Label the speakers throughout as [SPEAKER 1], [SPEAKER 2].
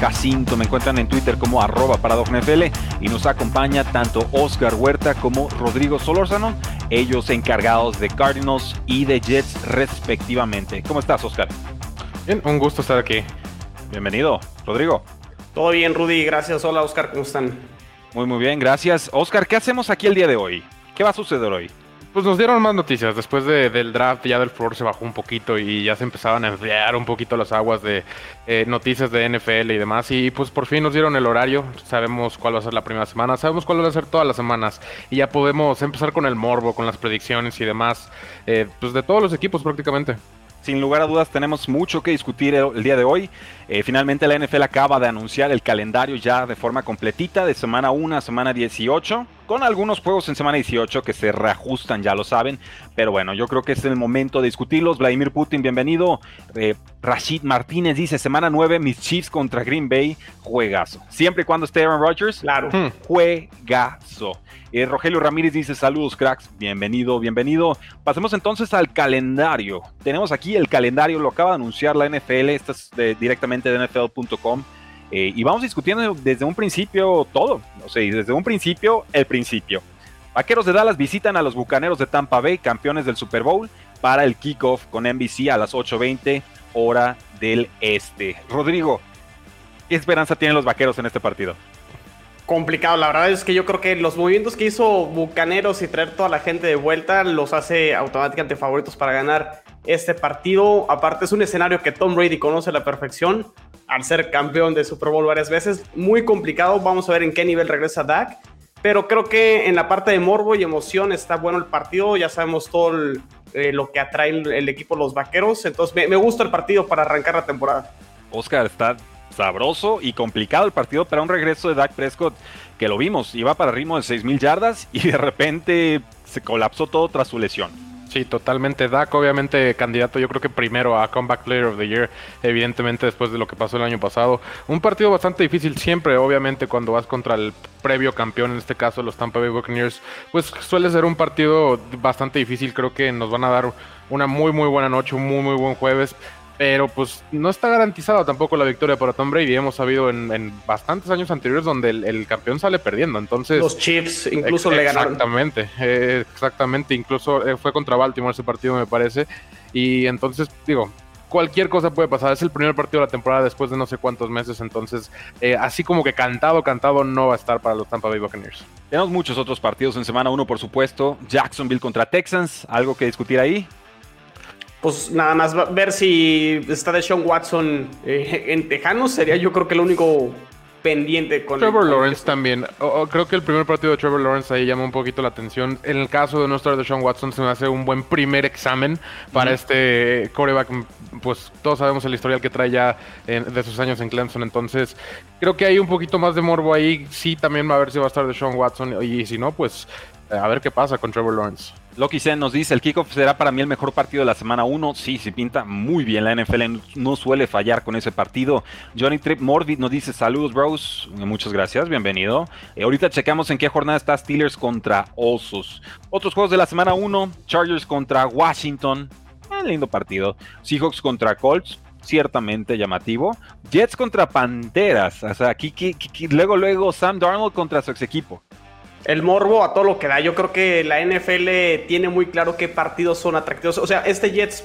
[SPEAKER 1] Jacinto. Me encuentran en Twitter como arroba NFL y nos acompaña tanto Oscar Huerta como Rodrigo Solórzano, ellos encargados de Cardinals y de Jets respectivamente. ¿Cómo estás, Oscar?
[SPEAKER 2] Bien, un gusto estar aquí.
[SPEAKER 1] Bienvenido, Rodrigo.
[SPEAKER 3] Todo bien, Rudy. Gracias. Hola, Oscar. ¿Cómo están?
[SPEAKER 1] Muy, muy bien. Gracias. Oscar, ¿qué hacemos aquí el día de hoy? ¿Qué va a suceder hoy?
[SPEAKER 2] Pues nos dieron más noticias. Después del draft ya del floor se bajó un poquito y ya se empezaban a enfriar un poquito las aguas de eh, noticias de NFL y demás. Y pues por fin nos dieron el horario. Sabemos cuál va a ser la primera semana. Sabemos cuál va a ser todas las semanas. Y ya podemos empezar con el morbo, con las predicciones y demás. Eh, pues de todos los equipos prácticamente.
[SPEAKER 1] Sin lugar a dudas tenemos mucho que discutir el día de hoy. Eh, finalmente la NFL acaba de anunciar el calendario ya de forma completita de semana 1 a semana 18 con algunos juegos en semana 18 que se reajustan, ya lo saben. Pero bueno, yo creo que es el momento de discutirlos. Vladimir Putin, bienvenido. Eh, Rashid Martínez dice, semana 9, mis Chiefs contra Green Bay, juegazo. Siempre y cuando esté Aaron Rodgers, claro, hmm. juegazo. Eh, Rogelio Ramírez dice, saludos cracks, bienvenido, bienvenido. Pasemos entonces al calendario. Tenemos aquí el calendario, lo acaba de anunciar la NFL, esto es directamente de NFL.com. Eh, y vamos discutiendo desde un principio todo, o sea, desde un principio, el principio. Vaqueros de Dallas visitan a los Bucaneros de Tampa Bay, campeones del Super Bowl, para el kickoff con NBC a las 8.20 hora del este. Rodrigo, ¿qué esperanza tienen los Vaqueros en este partido?
[SPEAKER 3] Complicado, la verdad es que yo creo que los movimientos que hizo Bucaneros y traer toda la gente de vuelta los hace automáticamente favoritos para ganar este partido. Aparte es un escenario que Tom Brady conoce a la perfección al ser campeón de Super Bowl varias veces. Muy complicado, vamos a ver en qué nivel regresa Dak. Pero creo que en la parte de morbo y emoción está bueno el partido. Ya sabemos todo eh, lo que atrae el, equipo los vaqueros. Entonces me, gusta el partido para arrancar la temporada.
[SPEAKER 1] Oscar, está sabroso y complicado el partido para un regreso de Dak Prescott que lo vimos. Iba para ritmo de 6.000 yardas y de repente se colapsó todo tras su lesión.
[SPEAKER 2] Sí, totalmente. Dak, obviamente, candidato, yo creo que primero a Comeback Player of the Year, evidentemente, después de lo que pasó el año pasado. Un partido bastante difícil siempre, obviamente, cuando vas contra el previo campeón, en este caso los Tampa Bay Buccaneers, pues suele ser un partido bastante difícil. Creo que nos van a dar una muy, muy buena noche, un muy, muy buen jueves pero pues no está garantizada tampoco la victoria para Tom Brady. Hemos sabido en, bastantes años anteriores donde el, campeón sale perdiendo. Entonces,
[SPEAKER 3] los Chiefs incluso le ganaron.
[SPEAKER 2] Exactamente, eh, exactamente. Incluso eh, fue contra Baltimore ese partido, me parece. Y entonces, digo, cualquier cosa puede pasar. Es el primer partido de la temporada después de no sé cuántos meses. Entonces, eh, así como que cantado, cantado no va a estar para los Tampa Bay Buccaneers.
[SPEAKER 1] Tenemos muchos otros partidos en semana 1, por supuesto. Jacksonville contra Texans, algo que discutir ahí
[SPEAKER 3] pues nada más ver si está de Sean Watson eh, en Tejanos sería yo creo que el único pendiente con
[SPEAKER 2] Trevor Lawrence también. creo que el primer partido de Trevor Lawrence ahí llama un poquito la atención. En el caso de nuestro de Sean Watson se me hace un buen primer examen para este coreback. Pues todos sabemos el historial que trae ya de sus años en Clemson. Entonces creo que hay un poquito más de morbo ahí. Sí, también va a ver si va a estar de Sean Watson. Y si no, pues a ver qué pasa con Trevor Lawrence.
[SPEAKER 1] Loki Sen nos dice, el kickoff será para mí el mejor partido de la semana 1. Sí, se pinta muy bien. La NFL no suele fallar con ese partido. Johnny Trip Morbid nos dice, saludos bros. Muchas gracias, bienvenido. Eh, ahorita checamos en qué jornada está Steelers contra Osos. Otros juegos de la semana 1, Chargers contra Washington. Un lindo partido. Seahawks contra Colts ciertamente llamativo. Jets contra Panteras. O sea, aquí, luego, luego Sam Darnold contra su ex equipo
[SPEAKER 3] el morbo a todo lo que da. Yo creo que la NFL tiene muy claro qué partidos son atractivos. O sea, este Jets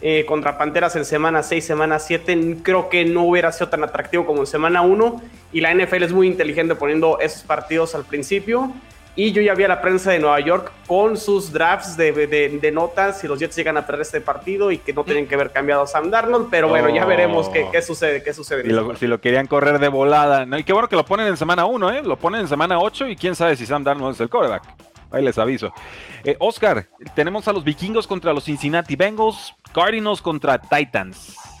[SPEAKER 3] eh, contra Panteras en semana 6, semana 7, creo que no hubiera sido tan atractivo como en semana 1. Y la NFL es muy inteligente poniendo esos partidos al principio. Y yo ya vi a la prensa de Nueva York con sus drafts de, de, notas si los Jets llegan a perder este partido y que no tienen que haber cambiado a Sam Darnold. Pero bueno, ya veremos qué, qué, sucede. Qué sucede
[SPEAKER 1] si, lo, querían correr de volada. ¿no? Y qué bueno que lo ponen en semana 1, ¿eh? Lo ponen en semana 8 y quién sabe si Sam Darnold es el coreback. Ahí les aviso. Eh, Oscar, tenemos a los vikingos contra los Cincinnati Bengals, Cardinals contra Titans.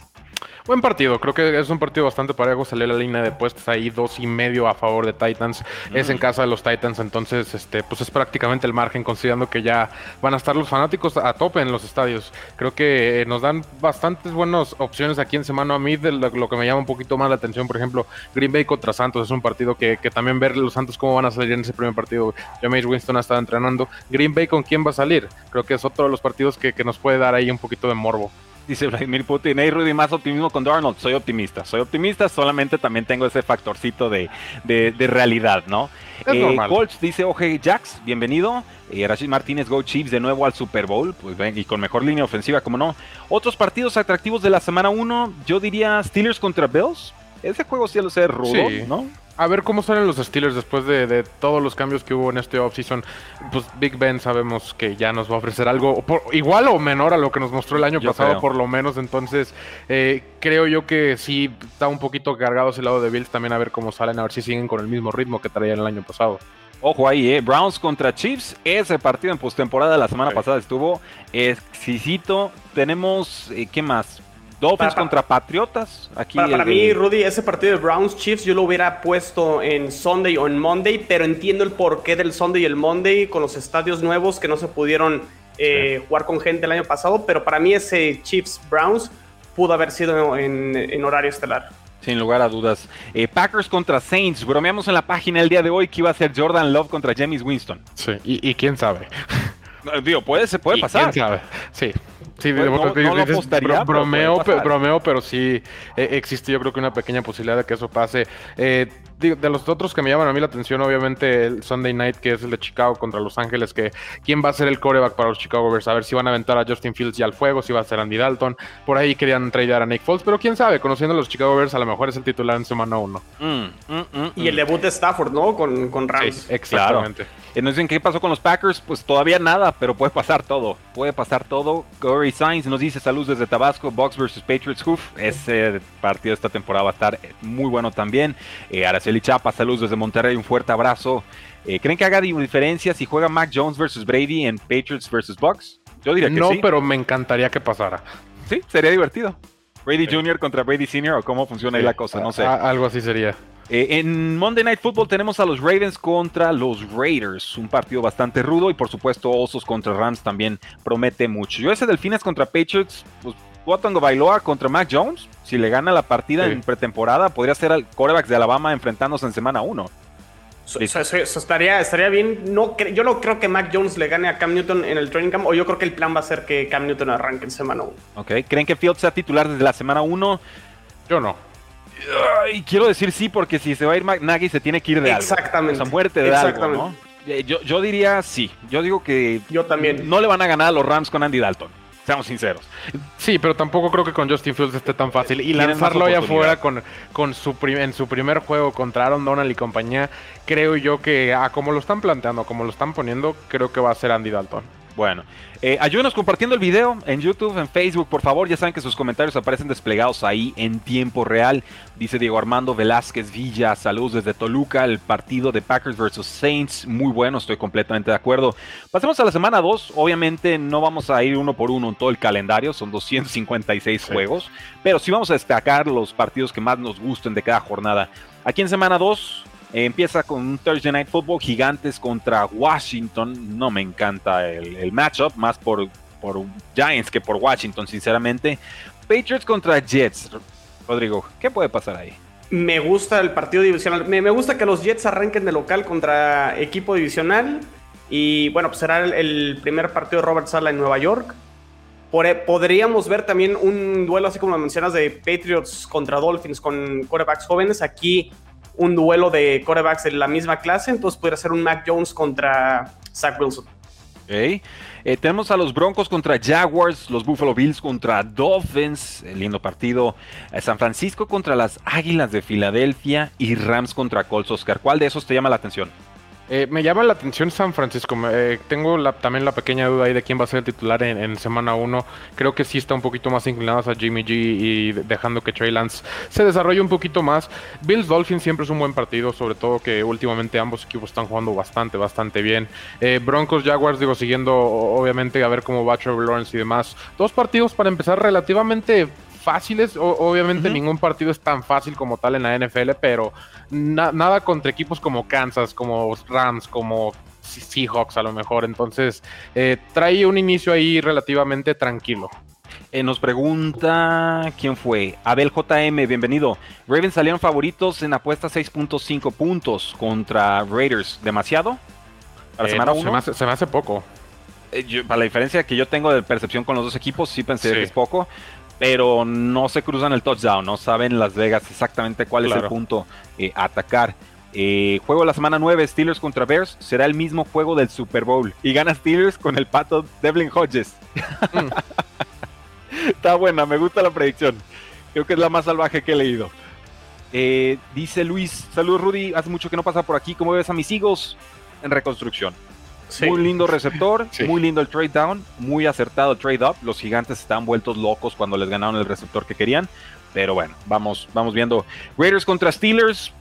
[SPEAKER 2] Buen partido, creo que es un partido bastante parejo. Salió la línea de puestos ahí, dos y medio a favor de Titans. Es en casa de los Titans, entonces, este, pues es prácticamente el margen, considerando que ya van a estar los fanáticos a tope en los estadios. Creo que eh, nos dan bastantes buenas opciones aquí en semana. A mí, de lo, que me llama un poquito más la atención, por ejemplo, Green Bay contra Santos es un partido que, también ver los Santos cómo van a salir en ese primer partido. James Winston ha estado entrenando. Green Bay con quién va a salir. Creo que es otro de los partidos que, que nos puede dar ahí un poquito de morbo.
[SPEAKER 1] Dice Vladimir Putin, hey Rudy, más optimismo con Darnold. Soy optimista, soy optimista, solamente también tengo ese factorcito de, realidad, ¿no? Eh, Colts dice, oje Jax, bienvenido. Eh, Rashid Martínez, Go Chiefs de nuevo al Super Bowl, pues ven, y con mejor línea ofensiva, como no. Otros partidos atractivos de la semana 1, yo diría Steelers contra Bills. Ese juego sí lo sé rudo, ¿no?
[SPEAKER 2] A ver cómo salen los Steelers después de, todos los cambios que hubo en este offseason. Pues Big Ben sabemos que ya nos va a ofrecer algo igual o menor a lo que nos mostró el año pasado, por lo menos. Entonces, eh, creo yo que sí está un poquito cargado ese lado de Bills también a ver cómo salen, a ver si siguen con el mismo ritmo que traían el año pasado.
[SPEAKER 1] Ojo ahí, eh. Browns contra Chiefs. Ese partido en postemporada la semana pasada estuvo exquisito. Tenemos, eh, ¿qué más? Dolphins contra Patriotas. Aquí
[SPEAKER 3] para, mí, Rudy, ese partido de Browns Chiefs yo lo hubiera puesto en Sunday o en Monday, pero entiendo el porqué del Sunday y el Monday con los estadios nuevos que no se pudieron eh, jugar con gente el año pasado. Pero para mí, ese Chiefs Browns pudo haber sido en, horario estelar.
[SPEAKER 1] Sin lugar a dudas. Eh, Packers contra Saints. Bromeamos en la página el día de hoy que iba a ser Jordan Love contra James Winston.
[SPEAKER 2] Sí, y, quién sabe.
[SPEAKER 1] Digo, puede, se puede pasar.
[SPEAKER 2] ¿Quién sabe? Sí. Sí, bromeo, bromeo, pero sí eh, existe yo creo que una pequeña posibilidad de que eso pase. Eh, de, los otros que me llaman a mí la atención, obviamente el Sunday Night, que es el de Chicago contra Los Ángeles, que quién va a ser el coreback para los Chicago Bears, a ver si van a aventar a Justin Fields y al fuego, si va a ser Andy Dalton. Por ahí querían tradear a Nick Foles, pero quién sabe, conociendo a los Chicago Bears, a lo mejor es el titular en semana 1. Mm,
[SPEAKER 3] mm, mm, y el debut de Stafford, ¿no? Con, con Rams.
[SPEAKER 1] exactamente. Entonces, ¿en qué pasó con los Packers? Pues todavía nada, pero puede pasar todo. Puede pasar todo. Corey Sainz nos dice salud desde Tabasco, Box vs Patriots Hoof. Ese partido de esta temporada va a estar muy bueno también. Eh, Araceli Chapa, salud desde Monterrey, un fuerte abrazo. Eh, ¿Creen que haga diferencia si juega Mac Jones versus Brady en Patriots versus Bucks?
[SPEAKER 2] Yo diría que no, sí. No, pero me encantaría que pasara.
[SPEAKER 1] Sí, sería divertido. Brady Jr. contra Brady Sr. o cómo funciona ahí la cosa, no sé.
[SPEAKER 2] algo así sería.
[SPEAKER 1] Eh, en Monday Night Football tenemos a los Ravens contra los Raiders, un partido bastante rudo y por supuesto Osos contra Rams también promete mucho. Yo ese Delfines contra Patriots, pues Watango Bailoa contra Mac Jones, si le gana la partida en pretemporada, podría ser al corebacks de Alabama enfrentándose en semana 1.
[SPEAKER 3] Eso, estaría, estaría bien. No, yo no creo que Mac Jones le gane a Cam Newton en el training camp, o yo creo que el plan va a ser que Cam Newton arranque en semana 1.
[SPEAKER 1] Ok, ¿creen que Fields sea titular desde la semana 1?
[SPEAKER 2] Yo no.
[SPEAKER 1] Y quiero decir sí, porque si se va a ir Nagy se tiene que ir de
[SPEAKER 3] algo. Exactamente.
[SPEAKER 1] O muerte de algo, ¿no? Eh, yo, yo diría sí. Yo digo que.
[SPEAKER 3] Yo también.
[SPEAKER 1] No le van a ganar a los Rams con Andy Dalton. Seamos sinceros.
[SPEAKER 2] Sí, pero tampoco creo que con Justin Fields esté tan fácil. Y lanzarlo allá afuera con, con su en su primer juego contra Aaron Donald y compañía, creo yo que a como lo están planteando, como lo están poniendo, creo que va a ser Andy Dalton.
[SPEAKER 1] Bueno, eh, ayúdenos compartiendo el video en YouTube, en Facebook, por favor. Ya saben que sus comentarios aparecen desplegados ahí en tiempo real. Dice Diego Armando Velázquez Villa, saludos desde Toluca, el partido de Packers versus Saints. Muy bueno, estoy completamente de acuerdo. Pasemos a la semana 2. Obviamente no vamos a ir uno por uno en todo el calendario, son 256 juegos, pero sí vamos a destacar los partidos que más nos gusten de cada jornada. Aquí en semana 2 empieza con un Thursday Night Football, Gigantes contra Washington. No me encanta el, matchup, más por, por Giants que por Washington, sinceramente. Patriots contra Jets. Rodrigo, ¿qué puede pasar ahí?
[SPEAKER 3] Me gusta el partido divisional. Me, gusta que los Jets arranquen de local contra equipo divisional. Y bueno, pues será el, primer partido de Robert Sala en Nueva York. podríamos ver también un duelo, así como mencionas, de Patriots contra Dolphins con quarterbacks jóvenes. Aquí un duelo de corebacks de la misma clase, entonces podría ser un Mac Jones contra Zach Wilson.
[SPEAKER 1] Okay. Eh, tenemos a los Broncos contra Jaguars, los Buffalo Bills contra Dolphins, el lindo partido. Eh, San Francisco contra las Águilas de Filadelfia y Rams contra Colts. Oscar, ¿cuál de esos te llama la atención?
[SPEAKER 2] Eh, me llama la atención San Francisco. Eh, tengo también la pequeña duda ahí de quién va a ser el titular en, semana 1. Creo que sí está un poquito más inclinados a Jimmy G y dejando que Trey Lance se desarrolle un poquito más. Bills Dolphins siempre es un buen partido, sobre todo que últimamente ambos equipos están jugando bastante, bastante bien. Eh, Broncos Jaguars, digo, siguiendo obviamente a ver cómo va Trevor Lawrence y demás. Dos partidos para empezar relativamente fáciles. obviamente ningún partido es tan fácil como tal en la NFL, pero nada contra equipos como Kansas, como Rams, como Seahawks a lo mejor. Entonces, eh, trae un inicio ahí relativamente tranquilo.
[SPEAKER 1] Eh, nos pregunta quién fue. Abel JM, bienvenido. Ravens salieron favoritos en apuesta 6.5 puntos contra Raiders. ¿Demasiado?
[SPEAKER 2] Para eh, semana Se, me hace, poco.
[SPEAKER 1] para la diferencia que yo tengo de percepción con los dos equipos, sí pensé que es poco pero no se cruzan el touchdown, no saben Las Vegas exactamente cuál es el punto eh, a atacar. Eh, juego de la semana 9, Steelers contra Bears, será el mismo juego del Super Bowl. Y gana Steelers con el pato Devlin Hodges. Mm. Está buena, me gusta la predicción. Creo que es la más salvaje que he leído. Eh, dice Luis, saludos Rudy, hace mucho que no pasa por aquí, ¿cómo ves a mis hijos? En reconstrucción. Muy lindo receptor, muy lindo el trade down, muy acertado el trade up. Los gigantes estaban vueltos locos cuando les ganaron el receptor que querían. Pero bueno, vamos, vamos viendo. Raiders contra Steelers.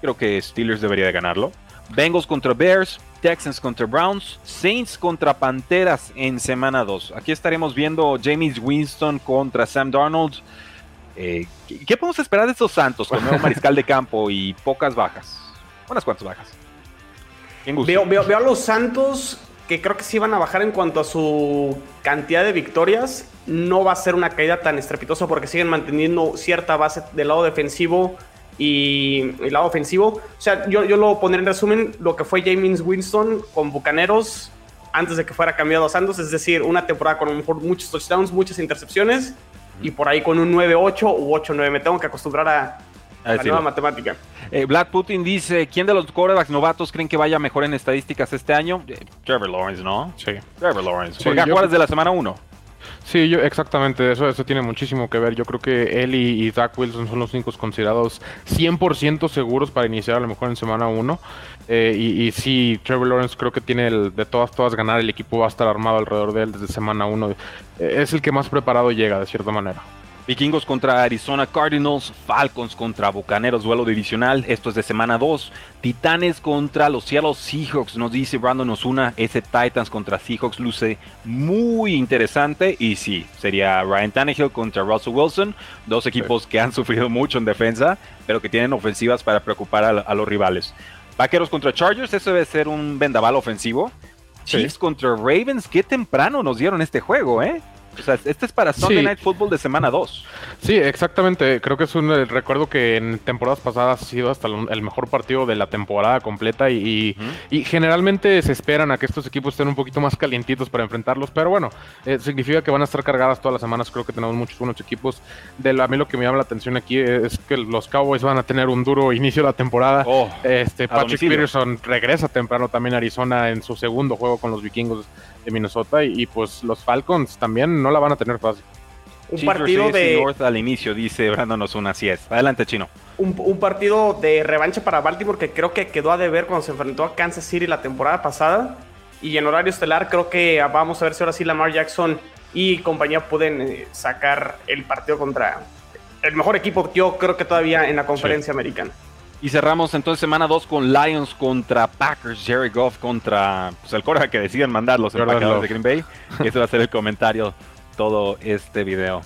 [SPEAKER 1] Creo que Steelers debería de ganarlo. Bengals contra Bears, Texans contra Browns, Saints contra Panteras en semana 2. Aquí estaremos viendo James Winston contra Sam Darnold. Eh, ¿qué, podemos esperar de estos Santos con nuevo mariscal de campo y pocas bajas? Unas cuantas bajas.
[SPEAKER 3] Veo, veo, a los Santos que creo que sí van a bajar en cuanto a su cantidad de victorias. No va a ser una caída tan estrepitosa porque siguen manteniendo cierta base del lado defensivo y el lado ofensivo. O sea, yo, yo lo pondré en resumen lo que fue James Winston con Bucaneros antes de que fuera cambiado a Santos. Es decir, una temporada con muchos touchdowns, muchas intercepciones y por ahí con un 9-8 u 8-9. Me tengo que acostumbrar a, la nueva matemática.
[SPEAKER 1] Eh, Black Putin dice, ¿quién de los quarterbacks novatos creen que vaya mejor en estadísticas este año? Eh, Trevor Lawrence, ¿no?
[SPEAKER 2] Sí.
[SPEAKER 1] Trevor Lawrence. Porque yo... de la semana 1.
[SPEAKER 2] Sí, yo, exactamente, eso, eso tiene muchísimo que ver. Yo creo que él y, Zach Wilson son los únicos considerados 100% seguros para iniciar a lo mejor en semana 1. Eh, y, sí, Trevor Lawrence creo que tiene el, de todas, todas ganar. El equipo va a estar armado alrededor de él desde semana 1. es el que más preparado llega, de cierta manera.
[SPEAKER 1] Vikingos contra Arizona Cardinals, Falcons contra Bucaneros, duelo divisional, esto es de semana 2. Titanes contra los Seattle Seahawks, nos dice Brandon Osuna, ese Titans contra Seahawks luce muy interesante y sí, sería Ryan Tannehill contra Russell Wilson, dos equipos que han sufrido mucho en defensa, pero que tienen ofensivas para preocupar a, los rivales. Vaqueros contra Chargers, eso debe ser un vendaval ofensivo. Chiefs contra Ravens, qué temprano nos dieron este juego, ¿eh? O sea, este es para Sunday Night Football de semana 2.
[SPEAKER 2] Sí, exactamente. Creo que es un recuerdo que en temporadas pasadas ha sido hasta el mejor partido de la temporada completa y, generalmente se esperan a que estos equipos estén un poquito más calientitos para enfrentarlos, pero bueno, eh, significa que van a estar cargadas todas las semanas. Creo que tenemos muchos buenos equipos. De a mí lo que me llama la atención aquí es que los Cowboys van a tener un duro inicio de la temporada.
[SPEAKER 1] Oh,
[SPEAKER 2] este Patrick Peterson regresa temprano también a Arizona en su segundo juego con los vikingos de Minnesota y, pues los Falcons también no la van a tener fácil.
[SPEAKER 1] Un partido de North al inicio dice Brandon Osuna, así es. Adelante, Chino.
[SPEAKER 3] Un, partido de revancha para Baltimore que creo que quedó a deber cuando se enfrentó a Kansas City la temporada pasada. Y en horario estelar creo que vamos a ver si ahora sí Lamar Jackson y compañía pueden eh, sacar el partido contra el mejor equipo, yo creo que todavía en la conferencia americana.
[SPEAKER 1] Y cerramos entonces semana 2 con Lions contra Packers, Jerry Goff contra pues, el Cora que deciden mandar los empacadores de Green Bay. Ese va a ser el comentario todo este video.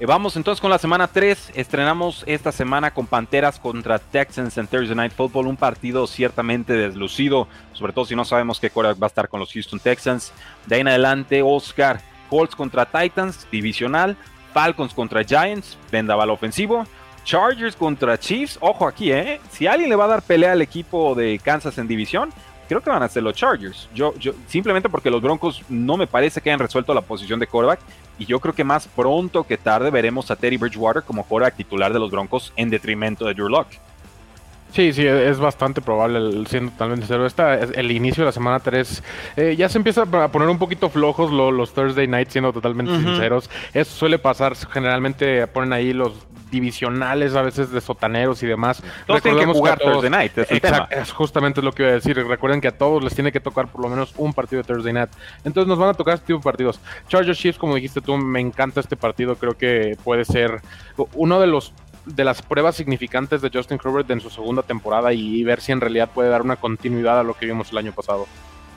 [SPEAKER 1] Eh, vamos entonces con la semana 3. Estrenamos esta semana con Panteras contra Texans en Thursday Night Football. Un partido ciertamente deslucido, sobre todo si no sabemos qué Cora va a estar con los Houston Texans. De ahí en adelante, Oscar, Colts contra Titans, divisional. Falcons contra Giants, vendaval ofensivo. Chargers contra Chiefs. Ojo aquí, ¿eh? Si alguien le va a dar pelea al equipo de Kansas en división, creo que van a ser los Chargers. Yo, yo, simplemente porque los Broncos no me parece que hayan resuelto la posición de quarterback. Y yo creo que más pronto que tarde veremos a Teddy Bridgewater como quarterback titular de los Broncos en detrimento de Drew Locke.
[SPEAKER 2] Sí, sí, es bastante probable, siendo totalmente cero. Esta, el inicio de la semana 3 eh, ya se empieza a poner un poquito flojos los Thursday nights, siendo totalmente sinceros. Eso suele pasar, generalmente ponen ahí los divisionales, a veces de sotaneros y demás.
[SPEAKER 1] Todos tienen que jugar Thursday Night, es
[SPEAKER 2] justamente lo que iba a decir. Recuerden que a todos les tiene que tocar por lo menos un partido de Thursday Night. Entonces nos van a tocar este tipo de partidos. Chargers Chiefs, como dijiste tú, me encanta este partido. Creo que puede ser uno de los de las pruebas significantes de Justin Herbert en su segunda temporada y ver si en realidad puede dar una continuidad a lo que vimos el año pasado.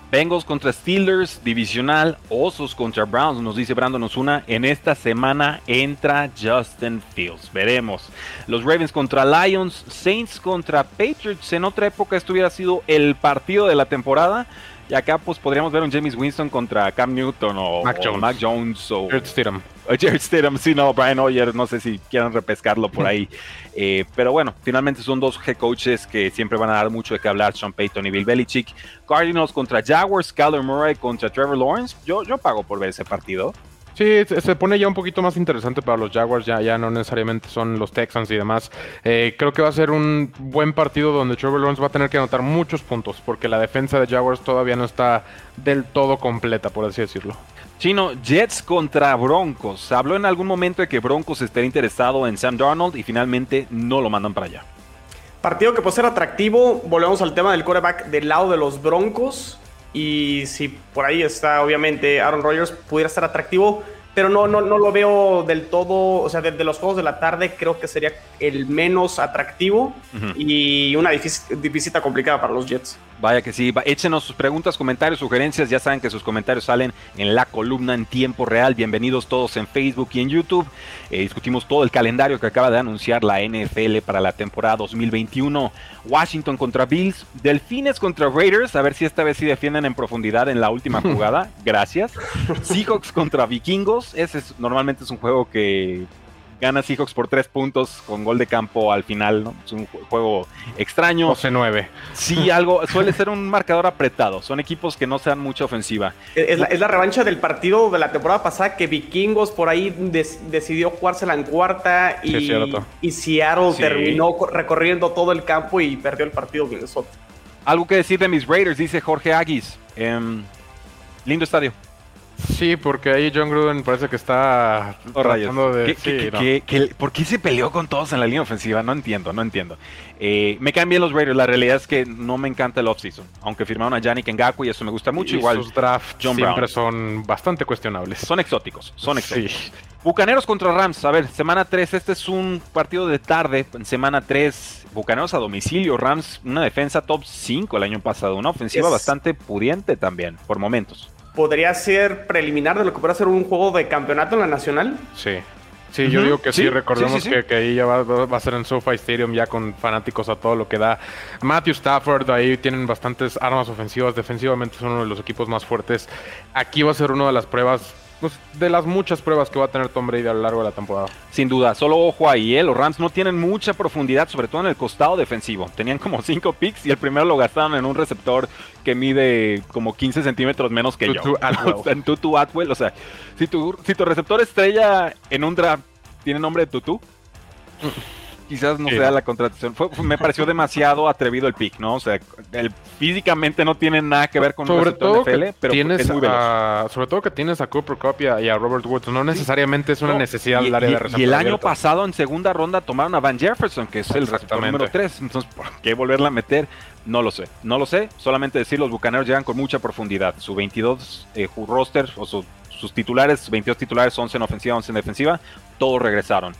[SPEAKER 1] Bengals contra Steelers, divisional, Osos contra Browns, nos dice Brandon Osuna. En esta semana entra Justin Fields. Veremos. Los Ravens contra Lions, Saints contra Patriots. En otra época esto hubiera sido el partido de la temporada. Y acá pues podríamos ver un James Winston contra Cam Newton o
[SPEAKER 2] Mac
[SPEAKER 1] o
[SPEAKER 2] Jones.
[SPEAKER 1] Mac Jones o,
[SPEAKER 2] Jared Stidham.
[SPEAKER 1] o Jared Stidham. Sí, no, Brian Hoyer, no sé si quieran repescarlo por ahí. Eh, pero bueno, finalmente son dos head coaches que siempre van a dar mucho de qué hablar, Sean Payton y Bill Belichick. Cardinals contra Jaguars, Kyler Murray contra Trevor Lawrence. Yo, yo pago por ver ese partido.
[SPEAKER 2] Sí, se pone ya un poquito más interesante para los Jaguars, ya, ya no necesariamente son los Texans y demás. Eh, creo que va a ser un buen partido donde Trevor Lawrence va a tener que anotar muchos puntos, porque la defensa de Jaguars todavía no está del todo completa, por así decirlo.
[SPEAKER 1] Chino, Jets contra Broncos. Habló en algún momento de que Broncos estaría interesado en Sam Darnold y finalmente no lo mandan para allá.
[SPEAKER 3] Partido que puede ser atractivo. Volvemos al tema del quarterback del lado de los Broncos. Y si por ahí está, obviamente, Aaron Rodgers, pudiera ser atractivo. Pero no, no, no lo veo del todo. O sea, de, de los juegos de la tarde, creo que sería el menos atractivo. Y una difícil, visita complicada para los Jets.
[SPEAKER 1] Vaya que sí, échenos sus preguntas, comentarios, sugerencias. Ya saben que sus comentarios salen en la columna en tiempo real. Bienvenidos todos en Facebook y en YouTube. Eh, discutimos todo el calendario que acaba de anunciar la NFL para la temporada 2021. Washington contra Bills, Delfines contra Raiders. A ver si esta vez sí defienden en profundidad en la última jugada. Gracias. Seahawks contra Vikingos. Ese es- normalmente es un juego que gana Seahawks por tres puntos con gol de campo al final. ¿no? Es un ju- juego extraño.
[SPEAKER 2] 12-9.
[SPEAKER 1] Sí, algo suele ser un marcador apretado. Son equipos que no sean mucha ofensiva.
[SPEAKER 3] Es la, es la revancha del partido de la temporada pasada que Vikingos por ahí des- decidió jugársela en cuarta y, y Seattle
[SPEAKER 1] Sí.
[SPEAKER 3] terminó co- recorriendo todo el campo y perdió el partido Minnesota.
[SPEAKER 1] Algo que decir de mis Raiders, dice Jorge Aguis. Em, lindo estadio.
[SPEAKER 2] Sí, porque ahí John Gruden parece que está
[SPEAKER 1] Oh, rayos.
[SPEAKER 2] de...
[SPEAKER 1] ¿Qué-
[SPEAKER 2] sí,
[SPEAKER 1] qué-
[SPEAKER 2] no.
[SPEAKER 1] qué- qué- ¿Por qué se peleó con todos en la línea ofensiva? No entiendo, no entiendo. Eh, me caen bien los Raiders. La realidad es que no me encanta el offseason. Aunque firmaron a Yannick Ngakwe y eso me gusta mucho.
[SPEAKER 2] Y
[SPEAKER 1] Igual
[SPEAKER 2] sus drafts
[SPEAKER 1] John
[SPEAKER 2] siempre
[SPEAKER 1] Brown.
[SPEAKER 2] son bastante cuestionables.
[SPEAKER 1] son exóticos. Son exóticos.
[SPEAKER 2] Sí.
[SPEAKER 1] Bucaneros contra Rams. A ver, semana 3. Este es un partido de tarde. En semana 3, Bucaneros a domicilio. Rams, una defensa top 5 el año pasado. Una ofensiva
[SPEAKER 3] Es-
[SPEAKER 1] bastante pudiente también, por momentos.
[SPEAKER 3] ¿Podría ser preliminar de lo que puede ser un juego de campeonato en la nacional?
[SPEAKER 2] Sí. Sí, yo digo que sí,
[SPEAKER 1] Sí,
[SPEAKER 2] recordemos
[SPEAKER 1] sí, sí, sí.
[SPEAKER 2] Que, que ahí ya va a ser en SoFi Stadium ya con fanáticos a todo lo que da. Matthew Stafford, ahí tienen bastantes armas ofensivas, defensivamente son uno de los equipos más fuertes. Aquí va a ser una de las pruebas, pues, de las muchas pruebas que va a tener Tom Brady a lo largo de la temporada.
[SPEAKER 1] Sin duda, solo ojo ahí, ¿eh? los Rams no tienen mucha profundidad, sobre todo en el costado defensivo. Tenían como 5 picks y el primero lo gastaron en un receptor que mide como 15 centímetros menos que yo. O sea, en Tutu Atwell, o sea, si tu, si tu receptor estrella en un draft tiene nombre de Tutu, quizás no
[SPEAKER 2] Sí,
[SPEAKER 1] sea la contratación. Fue- me pareció demasiado atrevido el pick, ¿no? O sea, el, físicamente no tiene nada que ver con un
[SPEAKER 2] Sobre
[SPEAKER 1] receptor
[SPEAKER 2] todo,
[SPEAKER 1] NFL, pero
[SPEAKER 2] tienes
[SPEAKER 1] es muy veloz.
[SPEAKER 2] a, sobre todo que tienes a Cooper Cup y a, y a Robert Woods. No necesariamente es una
[SPEAKER 1] No,
[SPEAKER 2] necesidad del área de receptor
[SPEAKER 1] y el año pasado en segunda ronda tomaron a Van Jefferson, que es el receptor número 3. Entonces, ¿por qué volverla a meter? No lo sé. No lo sé. Solamente decir, los bucaneros llegan con mucha profundidad. Su 22 eh, roster, o su- sus titulares, 22 titulares, 11 en ofensiva, 11 en defensiva, todos regresaron.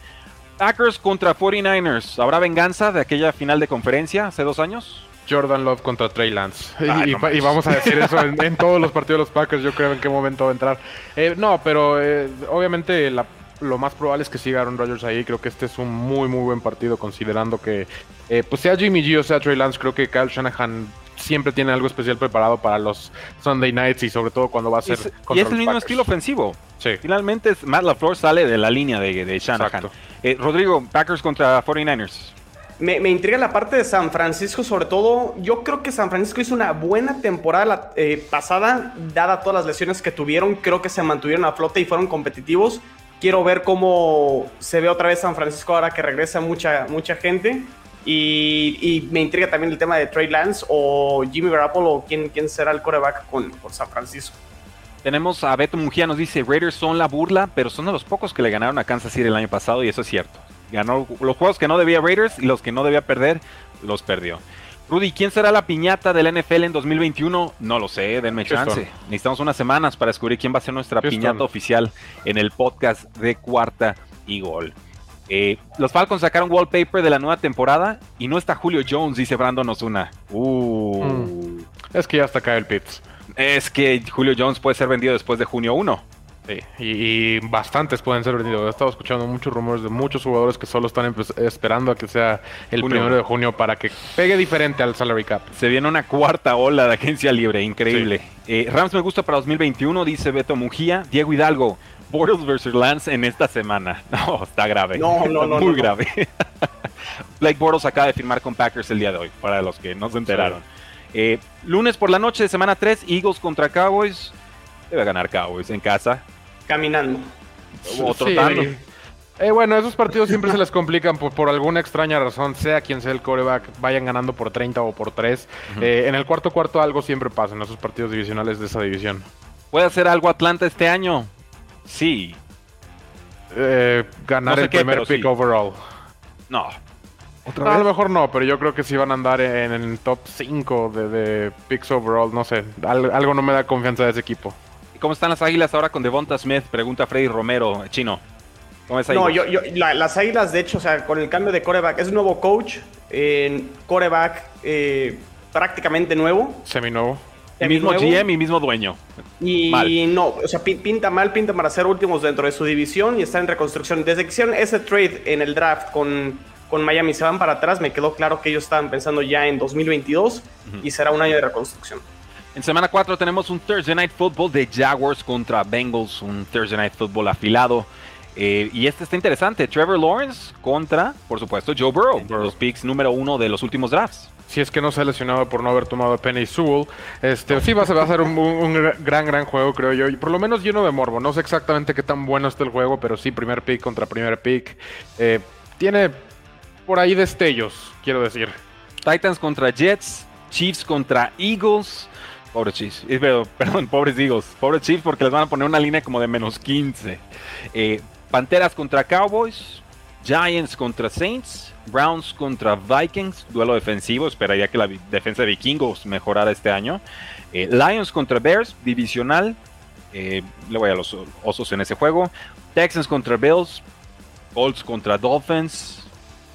[SPEAKER 1] Packers contra 49ers. ¿Habrá venganza de aquella final de conferencia hace dos años?
[SPEAKER 2] Jordan Love contra Trey Lance.
[SPEAKER 1] Ay,
[SPEAKER 2] y,
[SPEAKER 1] no
[SPEAKER 2] y
[SPEAKER 1] manches.
[SPEAKER 2] vamos a decir eso en, en todos los partidos de los Packers. Yo creo en qué momento va a entrar. Eh, no, pero eh, obviamente la- lo más probable es que siga Aaron Rodgers ahí. Creo que este es un muy, muy buen partido, considerando que, eh, pues sea Jimmy G o sea Trey Lance, creo que Kyle Shanahan siempre tiene algo especial preparado para los Sunday nights y sobre todo cuando va a
[SPEAKER 1] Y
[SPEAKER 2] ser.
[SPEAKER 1] es, y es el mismo
[SPEAKER 2] Packers.
[SPEAKER 1] estilo ofensivo.
[SPEAKER 2] Sí.
[SPEAKER 1] Finalmente, Matt LaFleur sale de la línea de, de Shanahan. Eh, Rodrigo, Packers contra 49ers.
[SPEAKER 3] Me, me intriga la parte de San Francisco, sobre todo. Yo creo que San Francisco hizo una buena temporada eh, pasada, dada todas las lesiones que tuvieron. Creo que se mantuvieron a flote y fueron competitivos. Quiero ver cómo se ve otra vez San Francisco ahora que regresa mucha, mucha gente. Y, y me intriga también el tema de Trey Lance o Jimmy Garoppolo o quién, quién será el coreback con, por San Francisco.
[SPEAKER 1] Tenemos a Beto Mujía, nos dice, Raiders son la burla, pero son de los pocos que le ganaron a Kansas City el año pasado y eso es cierto. Ganó los juegos que no debía Raiders y los que no debía perder, los perdió. Rudy, ¿quién será la piñata del NFL en 2021? No lo sé, denme chance. Necesitamos unas semanas para descubrir quién va a ser nuestra piñata oficial en el podcast de Cuarta y Gol. Eh, los Falcons sacaron wallpaper de la nueva temporada y no está Julio Jones, dice Brandon Osuna. Uh.
[SPEAKER 2] Mm. Es que ya está acá el Pitts.
[SPEAKER 1] Es que Julio Jones puede ser vendido después de junio 1.
[SPEAKER 2] Sí, y, bastantes pueden ser vendidos. He estado escuchando muchos rumores de muchos jugadores que solo están esperando a que sea el primero de junio para que pegue diferente al salary cap.
[SPEAKER 1] Se viene una cuarta ola de agencia libre, increíble. Eh, Rams me gusta para 2021, dice Beto Mujía. Diego Hidalgo, Bortles versus Lance en esta semana. No, está grave.
[SPEAKER 3] No, no, no.
[SPEAKER 1] Muy grave. Blake Bortles acaba de firmar con Packers el día de hoy, para los que no se enteraron. Eh, lunes por la noche de semana 3, Eagles contra Cowboys. Debe ganar Cowboys en casa.
[SPEAKER 3] Caminando.
[SPEAKER 1] O trotando.
[SPEAKER 2] Eh, bueno, esos partidos siempre se les complican por, alguna extraña razón, sea quien sea el coreback, vayan ganando por 30 o por 3. Eh, en el cuarto cuarto algo siempre pasa en esos partidos divisionales de esa división.
[SPEAKER 1] ¿Puede hacer algo Atlanta este año? Sí.
[SPEAKER 2] Eh, ganar el primer pick overall.
[SPEAKER 1] No.
[SPEAKER 2] a lo mejor no, pero yo creo que sí van a andar en el top 5 de, picks overall. No sé, algo no me da confianza de ese equipo.
[SPEAKER 1] ¿Cómo están las águilas ahora con Devonta Smith? Pregunta Freddy Romero, chino.
[SPEAKER 3] ¿Cómo es No, yo, las águilas, de hecho, o sea, con el cambio de coreback, es un nuevo coach, en coreback eh, prácticamente nuevo.
[SPEAKER 2] Semi-nuevo.
[SPEAKER 1] El mismo GM y mismo dueño.
[SPEAKER 3] Y no, o sea, pinta mal, pinta para ser últimos dentro de su división y está en reconstrucción. Desde que hicieron ese trade en el draft con, con Miami, se van para atrás, me quedó claro que ellos estaban pensando ya en 2022 y será un año de reconstrucción.
[SPEAKER 1] En semana 4 tenemos un Thursday Night Football de Jaguars contra Bengals, un Thursday Night Football afilado. Eh, y este está interesante, Trevor Lawrence contra, por supuesto, Joe Burrow, los picks número uno de los últimos drafts.
[SPEAKER 2] Si es que no se ha lesionado por no haber tomado a Penny Sewell, este, sí va, a ser un, gran, gran juego, creo yo. Y por lo menos lleno de morbo. No sé exactamente qué tan bueno está el juego, pero sí, primer pick contra primer pick. Eh, tiene por ahí destellos, quiero decir.
[SPEAKER 1] Titans contra Jets, Chiefs contra Eagles. Pobres Chiefs. perdón, pobres Eagles. Pobres Chiefs porque les van a poner una línea como de menos 15. Eh, Panteras contra Cowboys. Giants contra Saints. Browns contra Vikings. Duelo defensivo. Esperaría que la defensa de vikingos mejorara este año. Eh, Lions contra Bears. Divisional. Eh, le voy a los osos en ese juego. Texans contra Bills. Colts contra Dolphins.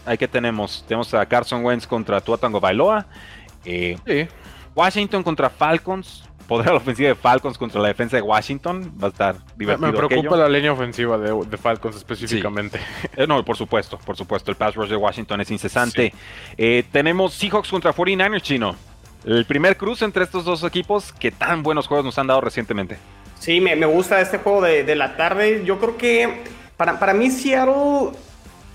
[SPEAKER 1] Ahí que tenemos. Tenemos a Carson Wentz contra Tuatango Bailoa. sí. Washington contra Falcons. Poder la ofensiva de Falcons contra la defensa de Washington. Va a estar divertido.
[SPEAKER 2] Me preocupa la línea ofensiva de, Falcons específicamente.
[SPEAKER 1] Eh, no, por supuesto, por supuesto. El pass rush de Washington es incesante. Eh, tenemos Seahawks contra 49ers, chino. El primer cruce entre estos dos equipos que tan buenos juegos nos han dado recientemente.
[SPEAKER 3] Sí, me, gusta este juego de, la tarde. Yo creo que para, para mí Seattle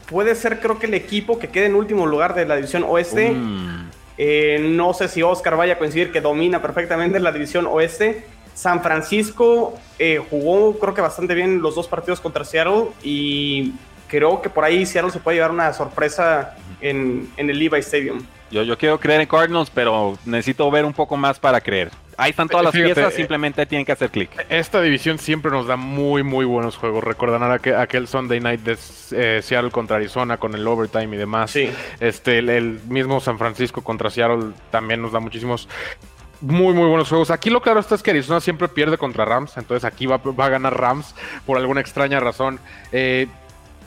[SPEAKER 3] puede ser creo que el equipo que quede en último lugar de la división oeste. Mm. Eh, no sé si Oscar vaya a coincidir que domina perfectamente la división oeste. San Francisco eh, jugó creo que bastante bien los dos partidos contra Seattle y creo que por ahí Seattle se puede llevar una sorpresa en, en el Levi Stadium.
[SPEAKER 1] Yo, yo quiero creer en Cardinals, pero necesito ver un poco más para creer. Ahí están todas las piezas, eh, simplemente tienen que hacer clic.
[SPEAKER 2] Esta división siempre nos da muy, muy buenos juegos. Recordarán aquel, aquel Sunday night de eh, Seattle contra Arizona con el overtime y demás.
[SPEAKER 3] Sí.
[SPEAKER 2] Este, el, mismo San Francisco contra Seattle también nos da muchísimos muy, muy buenos juegos. Aquí lo claro está es que Arizona siempre pierde contra Rams, entonces aquí va, va a ganar Rams por alguna extraña razón. Eh,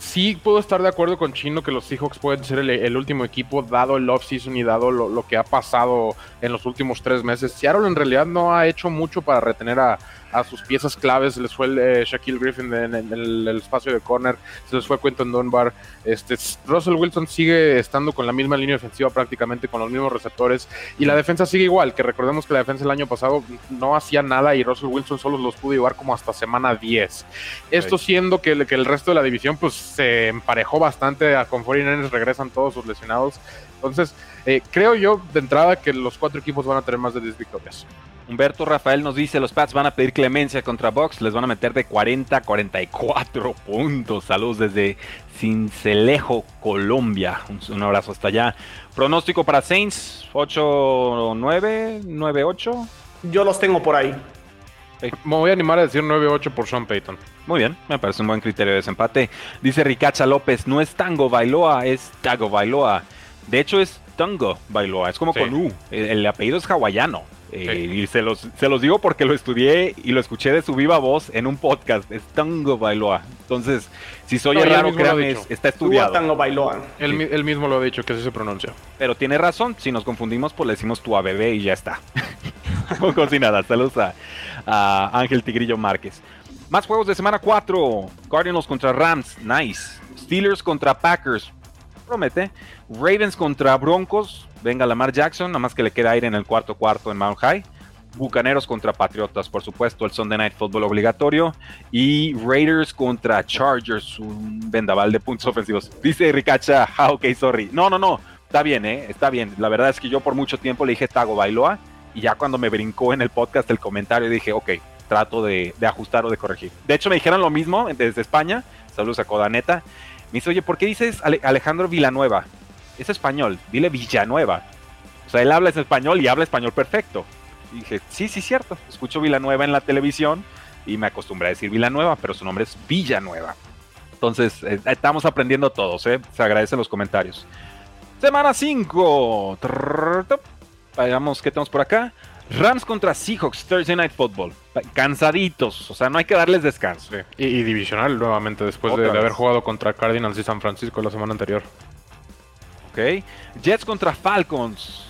[SPEAKER 2] sí puedo estar de acuerdo con Chino que los Seahawks pueden ser el, último equipo, dado el off-season y dado lo, que ha pasado en los últimos tres meses. Seattle en realidad no ha hecho mucho para retener a, a sus piezas claves. Les fue el, eh, Shaquille Griffin en, el, espacio de corner, se les fue Quentin Dunbar. Este, Russell Wilson sigue estando con la misma línea defensiva prácticamente, con los mismos receptores. Y la defensa sigue igual, que recordemos que la defensa el año pasado no hacía nada y Russell Wilson solo los pudo llevar como hasta semana 10. Esto siendo que, que, el resto de la división pues se emparejó bastante, a con 49 regresan todos sus lesionados. Entonces, eh, creo yo de entrada que los cuatro equipos van a tener más de 10 victorias.
[SPEAKER 1] Humberto Rafael nos dice, los Pats van a pedir clemencia contra Box, les van a meter de 40 a 44 puntos. Saludos desde Cincelejo, Colombia. Un, abrazo hasta allá. Pronóstico para Saints, 8-9, 9-8.
[SPEAKER 3] Yo los tengo por ahí.
[SPEAKER 2] Me voy a animar a decir 9-8 por Sean Payton.
[SPEAKER 1] Muy bien, me parece un buen criterio de desempate. Dice Ricacha López, no es Tango Bailoa, es Tago Bailoa. De hecho es Tango Bailoa, es como
[SPEAKER 2] Sí.
[SPEAKER 1] con U. El, el apellido es hawaiano. Eh, y se los, se los digo porque lo estudié y lo escuché de su viva voz en un podcast. Es Tango Bailoa. Entonces, si soy
[SPEAKER 2] No,
[SPEAKER 1] raro, créanme, está
[SPEAKER 3] Tua
[SPEAKER 1] estudiado.
[SPEAKER 3] Tango Bailoa.
[SPEAKER 2] Él, mi- él mismo lo ha dicho que así se pronuncia.
[SPEAKER 1] Pero tiene razón, si nos confundimos, pues le decimos tu a bebé y ya está. Sin nada, saludos a, a Ángel Tigrillo Márquez. Más juegos de semana 4. Cardinals contra Rams, nice. Steelers contra Packers, promete. Ravens contra Broncos, venga Lamar Jackson, nada más que le queda aire en el cuarto cuarto en Mount High. Bucaneros contra Patriotas, por supuesto, el Sunday Night Football obligatorio. Y Raiders contra Chargers, un vendaval de puntos ofensivos. Dice Ricacha, ah, ok, sorry. No, no, no, está bien, ¿eh? Está bien. La verdad es que yo por mucho tiempo le dije Tago Bailoa. Y ya cuando me brincó en el podcast el comentario, dije, ok, trato de, de ajustar o de corregir. De hecho, me dijeron lo mismo desde España. Saludos a Codaneta. Me dice, oye, ¿por qué dices Ale- Alejandro Villanueva? Es español, dile Villanueva. O sea, él habla español y habla español perfecto. Y dije, sí, sí, cierto. Escucho Villanueva en la televisión y me acostumbré a decir Villanueva, pero su nombre es Villanueva. Entonces, eh, estamos aprendiendo todos, ¿eh? Se agradecen los comentarios. Semana 5. Veamos qué tenemos por acá. Rams contra Seahawks, Thursday Night Football. Cansaditos, o sea, no hay que darles descanso.
[SPEAKER 2] Y, y divisional nuevamente, después de, haber jugado contra Cardinals y San Francisco la semana anterior.
[SPEAKER 1] ¿Ok? Jets contra Falcons.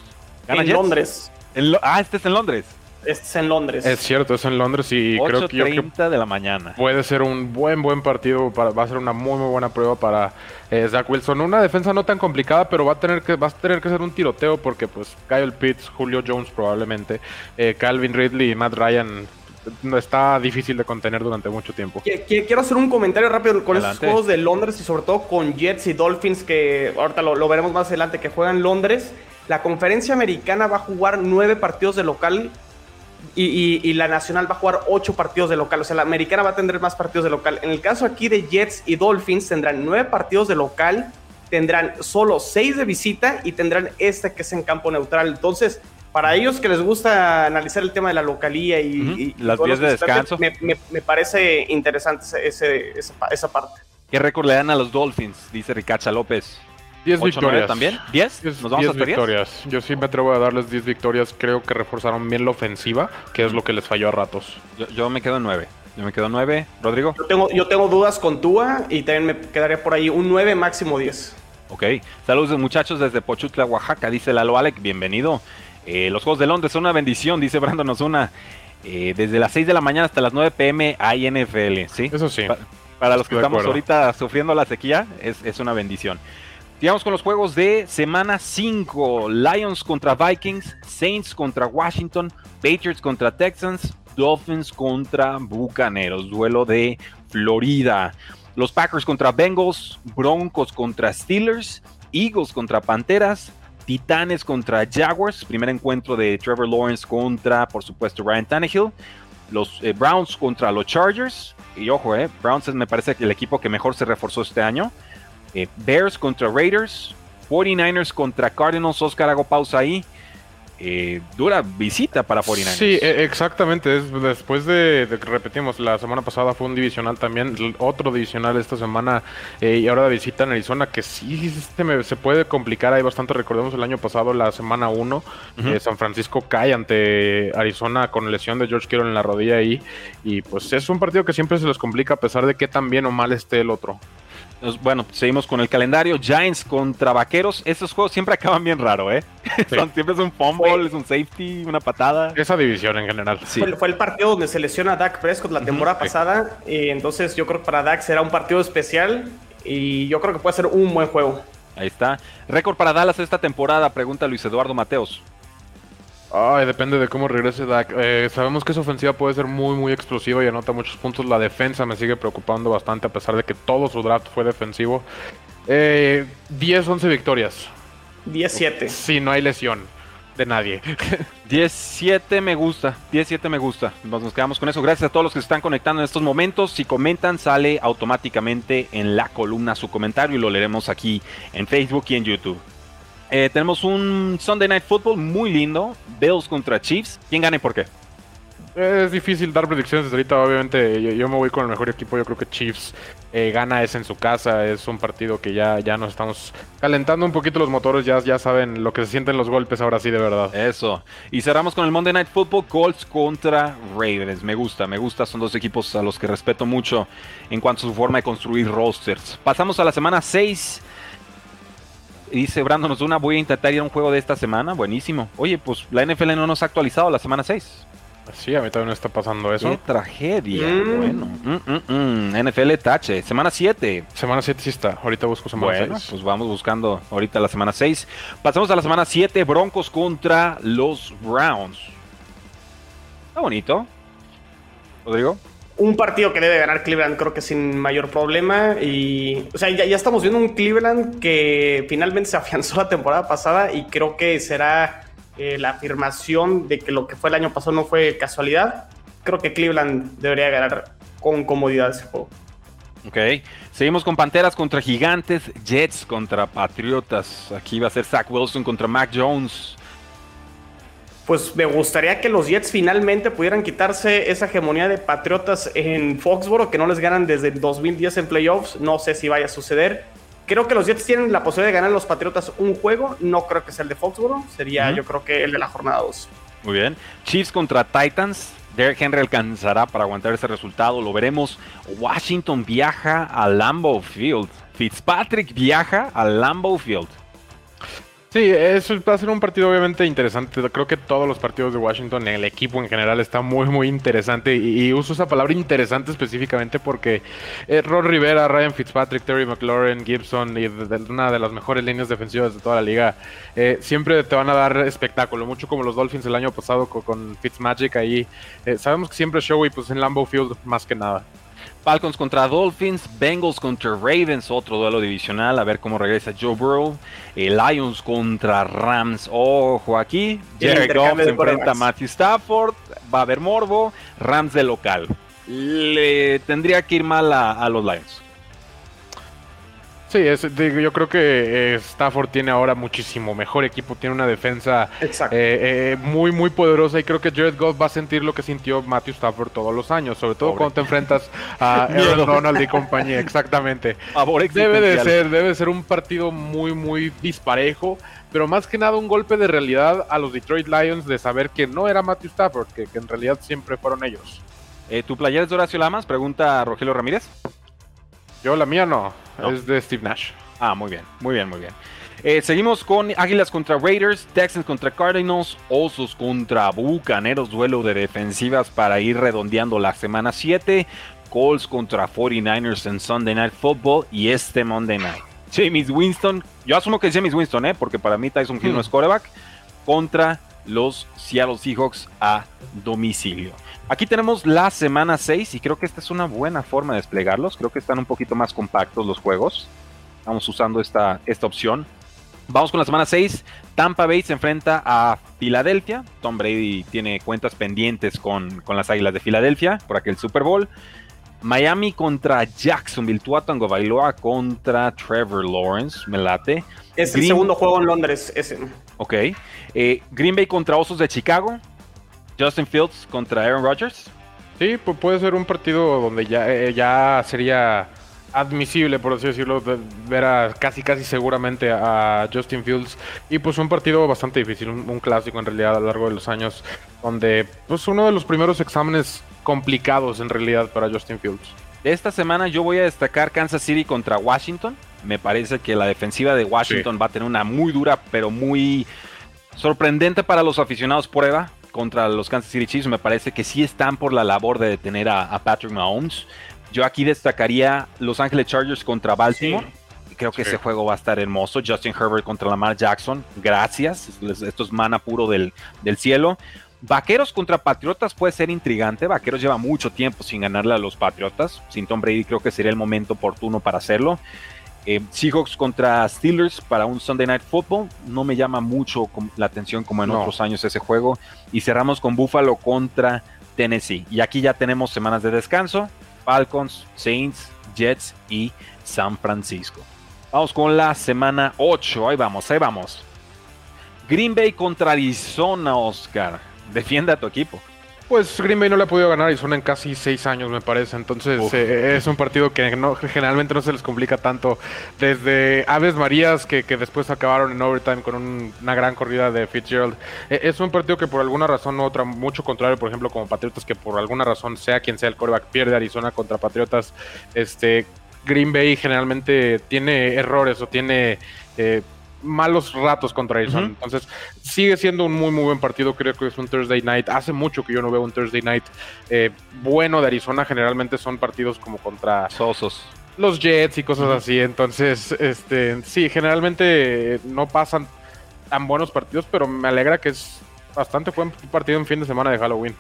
[SPEAKER 1] ¿Gana
[SPEAKER 3] En
[SPEAKER 1] Jets?
[SPEAKER 3] Londres.
[SPEAKER 1] En Lo- ah, este es en Londres.
[SPEAKER 3] Este es en Londres.
[SPEAKER 2] Es cierto, es en Londres y creo que yo creo que
[SPEAKER 1] 8.30 de la mañana.
[SPEAKER 2] puede ser un buen, buen partido. Para, va a ser una muy, muy buena prueba para eh, Zach Wilson. Una defensa no tan complicada, pero va a tener que, va a tener que ser un tiroteo porque pues Kyle Pitts, Julio Jones probablemente, eh, Calvin Ridley y Matt Ryan está difícil de contener durante mucho tiempo.
[SPEAKER 3] Qui- qui- Quiero hacer un comentario rápido con
[SPEAKER 1] Adelante.
[SPEAKER 3] esos juegos de Londres y sobre todo con Jets y Dolphins que ahorita lo, lo veremos más adelante que juegan en Londres. La conferencia americana va a jugar nueve partidos de local y, y- y la nacional va a jugar ocho partidos de local. O sea, la americana va a tener más partidos de local. En el caso aquí de Jets y Dolphins tendrán nueve partidos de local, tendrán solo seis de visita y tendrán este que es en campo neutral. Entonces, para ellos que les gusta analizar el tema de la localía y,
[SPEAKER 1] Ujú,
[SPEAKER 3] y- y
[SPEAKER 1] las vías de descanso.
[SPEAKER 3] me, me- me parece interesante ese- ese- esa, pa- esa parte.
[SPEAKER 1] ¿Qué récord le dan a los Dolphins? Dice Ricacha López.
[SPEAKER 2] 10
[SPEAKER 1] ¿Ocho, nueve
[SPEAKER 2] victorias.
[SPEAKER 1] también? ¿10?
[SPEAKER 2] 10
[SPEAKER 1] ¿Nos vamos hasta 10?
[SPEAKER 2] victorias. Yo sí me atrevo a darles 10 victorias. Creo que reforzaron bien la ofensiva, que es lo que les falló a ratos.
[SPEAKER 1] Yo, yo me quedo en 9. Yo me quedo en 9. Rodrigo.
[SPEAKER 3] Yo tengo, yo tengo dudas con Tua y también me quedaría por ahí un 9, máximo 10.
[SPEAKER 1] Ok. Saludos muchachos desde Pochutla, Oaxaca. Dice Lalo Alec. Bienvenido. Eh, los Juegos de Londres son una bendición, dice Brandon Osuna. Eh, desde las 6 de la mañana hasta las 9 pm hay NFL. ¿sí?
[SPEAKER 2] Eso sí.
[SPEAKER 1] Pa- Para los que
[SPEAKER 2] Estoy
[SPEAKER 1] estamos ahorita sufriendo la sequía, es, es una bendición. Sigamos con los juegos de semana 5. Lions contra Vikings, Saints contra Washington, Patriots contra Texans, Dolphins contra Bucaneros. Duelo de Florida. Los Packers contra Bengals, Broncos contra Steelers, Eagles contra Panteras, Titanes contra Jaguars. Primer encuentro de Trevor Lawrence contra, por supuesto, Ryan Tannehill. Los eh, Browns contra los Chargers. Y ojo, eh, Browns es, me parece el equipo que mejor se reforzó este año. Eh, Bears contra Raiders. 49ers contra Cardinals. Oscar, hago pausa ahí. Eh, dura visita para 49ers.
[SPEAKER 2] Sí, e- exactamente. Es después de, de que repetimos, la semana pasada fue un divisional también, otro divisional esta semana eh, y ahora de visita en Arizona, que sí se, me- se puede complicar. Hay bastante, recordemos el año pasado, la semana 1,
[SPEAKER 1] Ujú.
[SPEAKER 2] San Francisco cae ante Arizona con lesión de George Kittle en la rodilla ahí. Y pues es un partido que siempre se les complica a pesar de que tan bien o mal esté el otro.
[SPEAKER 1] Nos- Bueno, seguimos con el calendario. Giants contra Vaqueros. Estos juegos siempre acaban bien raro, ¿eh? Son- siempre es un fumble,
[SPEAKER 3] Fue-
[SPEAKER 1] es un safety, una patada.
[SPEAKER 2] Esa división en general.
[SPEAKER 1] Sí.
[SPEAKER 3] Fue, fue el partido donde se lesiona a Dak Prescott la temporada pasada. Y entonces yo creo que para Dak será un partido especial. Y yo creo que puede ser un buen juego.
[SPEAKER 1] Ahí está. Récord para Dallas esta temporada, pregunta Luis Eduardo Mateos.
[SPEAKER 2] Ay, depende de cómo regrese Dak. Eh, sabemos que esa ofensiva puede ser muy, muy explosiva y anota muchos puntos. La defensa me sigue preocupando bastante a pesar de que todo su draft fue defensivo. Eh, 10, 11 victorias.
[SPEAKER 3] 10-7.
[SPEAKER 2] Si no hay lesión de nadie.
[SPEAKER 1] 17 me gusta, 17 me gusta. Nos, nos quedamos con eso. Gracias a todos los que se están conectando en estos momentos. Si comentan, sale automáticamente en la columna su comentario y lo leeremos aquí en Facebook y en YouTube. Eh, tenemos un Sunday Night Football muy lindo. Bills contra Chiefs. ¿Quién gana y por qué?
[SPEAKER 2] Es difícil dar predicciones ahorita, obviamente yo, me voy con el mejor equipo, yo creo que Chiefs eh, gana es en su casa, es un partido que ya, ya nos estamos calentando un poquito los motores, ya, ya saben lo que se sienten los golpes ahora sí de verdad.
[SPEAKER 1] Eso, y cerramos con el Monday Night Football, Colts contra Ravens, me gusta, me gusta, son dos equipos a los que respeto mucho en cuanto a su forma de construir rosters. Pasamos a la semana 6. Dice Brandon una voy a intentar ir a un juego de esta semana. Buenísimo. Oye, pues la NFL no nos ha actualizado la semana 6.
[SPEAKER 2] Sí, a mí también está pasando eso.
[SPEAKER 1] Qué tragedia. Mm. Bueno. Mm, mm, NFL tache. Semana 7.
[SPEAKER 2] Semana 7 sí está. Ahorita busco semana bueno,
[SPEAKER 1] pues vamos buscando ahorita la semana 6. Pasamos a la semana 7. Broncos contra los Browns. Está bonito. Rodrigo
[SPEAKER 3] un partido que debe ganar Cleveland, creo que sin mayor problema. Y, o sea, ya, estamos viendo un Cleveland que finalmente se afianzó la temporada pasada y creo que será eh, la afirmación de que lo que fue el año pasado no fue casualidad. Creo que Cleveland debería ganar con comodidad ese juego.
[SPEAKER 1] Ok, seguimos con Panteras contra Gigantes, Jets contra Patriotas. Aquí va a ser Zach Wilson contra Mac Jones
[SPEAKER 3] pues me gustaría que los Jets finalmente pudieran quitarse esa hegemonía de Patriotas en Foxboro, que no les ganan desde el 2010 en playoffs. No sé si vaya a suceder. Creo que los Jets tienen la posibilidad de ganar los Patriotas un juego. No creo que sea el de Foxboro. Sería, yo creo que el de la jornada 2.
[SPEAKER 1] Muy bien. Chiefs contra Titans. Derek Henry alcanzará para aguantar ese resultado. Lo veremos. Washington viaja a Lambeau Field. Fitzpatrick viaja a Lambeau Field.
[SPEAKER 2] Sí, va a ser un partido obviamente interesante. Creo que todos los partidos de Washington, el equipo en general está muy, muy interesante. Y, uso esa palabra interesante específicamente porque eh, Rod Rivera, Ryan Fitzpatrick, Terry McLaurin, Gibson y una de las mejores líneas defensivas de toda la liga, eh, siempre te van a dar espectáculo. Mucho como los Dolphins el año pasado con, Fitzmagic ahí. Eh, sabemos que siempre es show y pues en Lambeau Field más que nada.
[SPEAKER 1] Falcons contra Dolphins, Bengals contra Ravens, otro duelo divisional, a ver cómo regresa Joe Burrow. Lions contra Rams, ojo aquí. Jared Goff se enfrenta a Matthew Stafford, va a haber morbo, Rams de local. Le tendría que ir mal a los Lions.
[SPEAKER 2] Sí, yo creo que eh, Stafford tiene ahora muchísimo mejor equipo, tiene una defensa eh, eh, muy, muy poderosa y creo que Jared Goff va a sentir lo que sintió Matthew Stafford todos los años, sobre todo cuando te enfrentas a Aaron Donald y compañía, exactamente. debe de ser, debe ser un partido muy, muy disparejo, pero más que nada un golpe de realidad a los Detroit Lions de saber que no era Matthew Stafford, que, en realidad siempre fueron ellos.
[SPEAKER 1] ¿Tu playera es de Horacio Lamas? Pregunta Rogelio Ramírez.
[SPEAKER 2] Yo la mía no, es de Steve Nash.
[SPEAKER 1] Ah, muy bien, muy bien, muy bien. Eh, seguimos con Águilas contra Raiders, Texans contra Cardinals, Osos contra Bucaneros, duelo de defensivas para ir redondeando la semana 7, Colts contra 49ers en Sunday Night Football y este Monday Night. James Winston, yo asumo que es James Winston, ¿eh? porque para mí Tyson Hill no es coreback, contra los Seattle Seahawks a domicilio. Aquí tenemos la semana 6 y creo que esta es una buena forma de desplegarlos. Creo que están un poquito más compactos los juegos. Estamos usando esta, esta opción. Vamos con la semana 6. Tampa Bay se enfrenta a Filadelfia. Tom Brady tiene cuentas pendientes con, las Águilas de Filadelfia por aquel Super Bowl. Miami contra Jacksonville. Tuatango Bailoa contra Trevor Lawrence. Me late.
[SPEAKER 3] Es el segundo juego en Londres. Ese.
[SPEAKER 1] Ok. Eh, Green Bay contra Osos de Chicago. Justin Fields contra Aaron Rodgers.
[SPEAKER 2] Sí, puede ser un partido donde ya, eh, ya sería admisible, por así decirlo, ver a casi casi seguramente a Justin Fields. Y pues un partido bastante difícil, un, clásico en realidad a lo largo de los años, donde pues uno de los primeros exámenes complicados en realidad para Justin Fields.
[SPEAKER 1] Esta semana yo voy a destacar Kansas City contra Washington. Me parece que la defensiva de Washington va a tener una muy dura, pero muy sorprendente para los aficionados prueba contra los Kansas City Chiefs, me parece que sí están por la labor de detener a, Patrick Mahomes. Yo aquí destacaría Los Angeles Chargers contra Baltimore. Creo que ese juego va a estar hermoso. Justin Herbert contra Lamar Jackson. Gracias. Esto es mana puro del, del cielo. Vaqueros contra Patriotas puede ser intrigante. Vaqueros lleva mucho tiempo sin ganarle a los Patriotas. Sin Tom Brady creo que sería el momento oportuno para hacerlo. Eh, Seahawks contra Steelers para un Sunday Night Football. No me llama mucho la atención como en otros años ese juego. Y cerramos con Buffalo contra Tennessee. Y aquí ya tenemos semanas de descanso. Falcons, Saints, Jets y San Francisco. Vamos con la semana 8. Ahí vamos, ahí vamos. Green Bay contra Arizona, Oscar. Defiende a tu equipo.
[SPEAKER 2] Pues Green Bay no le ha podido ganar Arizona en casi seis años, me parece. Entonces eh, es un partido que no, generalmente no se les complica tanto. Desde Aves Marías, que, después acabaron en overtime con una gran corrida de Fitzgerald. Eh, es un partido que por alguna razón u otra, mucho contrario, por ejemplo, como Patriotas, que por alguna razón, sea quien sea el coreback, pierde Arizona contra Patriotas. Este, Green Bay generalmente tiene errores o tiene... Eh, malos ratos contra Arizona. Entonces, sigue siendo un muy, muy buen partido. Creo que es un Thursday night. Hace mucho que yo no veo un Thursday night eh, bueno de Arizona. Generalmente son partidos como contra.
[SPEAKER 1] Sosos.
[SPEAKER 2] Los Jets y cosas así. Entonces, este, sí, generalmente no pasan tan buenos partidos, pero me alegra que es bastante buen partido en fin de semana de Halloween.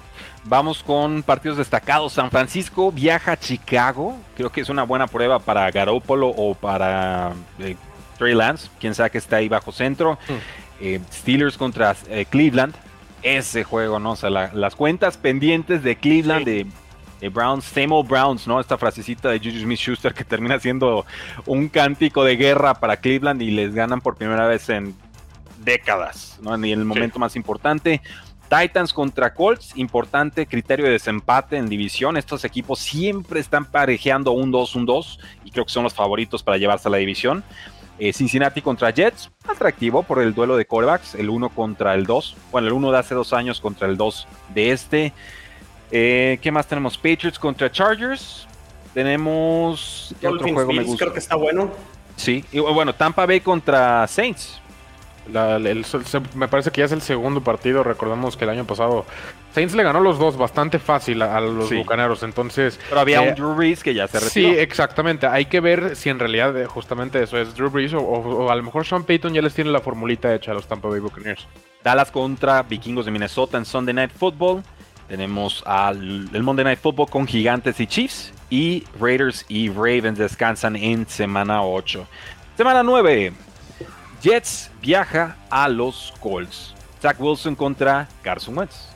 [SPEAKER 1] Vamos con partidos destacados. San Francisco viaja a Chicago. Creo que es una buena prueba para Garoppolo o para eh, Trey Lance, quien sabe que está ahí bajo centro. Hmm. Eh, Steelers contra eh, Cleveland. Ese juego, ¿no? O sea, las cuentas pendientes de Cleveland, de, Browns, same Browns, ¿no? Esta frasecita de Juju Smith Schuster que termina siendo un cántico de guerra para Cleveland y les ganan por primera vez en décadas, ¿no? En el momento más importante. Titans contra Colts, importante criterio de desempate en división. Estos equipos siempre están parejeando un 2, un 2 y creo que son los favoritos para llevarse a la división. Eh, Cincinnati contra Jets, atractivo por el duelo de corebacks, el 1 contra el 2. Bueno, el 1 de hace dos años contra el 2 de este. Eh, ¿Qué más tenemos? Patriots contra Chargers. Tenemos.
[SPEAKER 3] ¿Qué otro juego me gusta? Creo que está bueno.
[SPEAKER 1] Sí, y bueno, Tampa Bay contra Saints
[SPEAKER 2] me parece que ya es el segundo partido. Recordemos que el año pasado Saints le ganó los dos bastante fácil a, los bucaneros. Entonces,
[SPEAKER 1] pero había un eh, Drew Brees que ya se retiró.
[SPEAKER 2] Sí, exactamente. Hay que ver si en realidad eh, justamente eso es Drew Brees o, a lo mejor Sean Payton ya les tiene la formulita hecha a los Tampa Bay Buccaneers.
[SPEAKER 1] Dallas contra Vikingos de Minnesota en Sunday Night Football. Tenemos al el Monday Night Football con Gigantes y Chiefs. Y Raiders y Ravens descansan en semana 8. Semana 9. Jets viaja a los Colts. Zach Wilson contra Carson Wentz.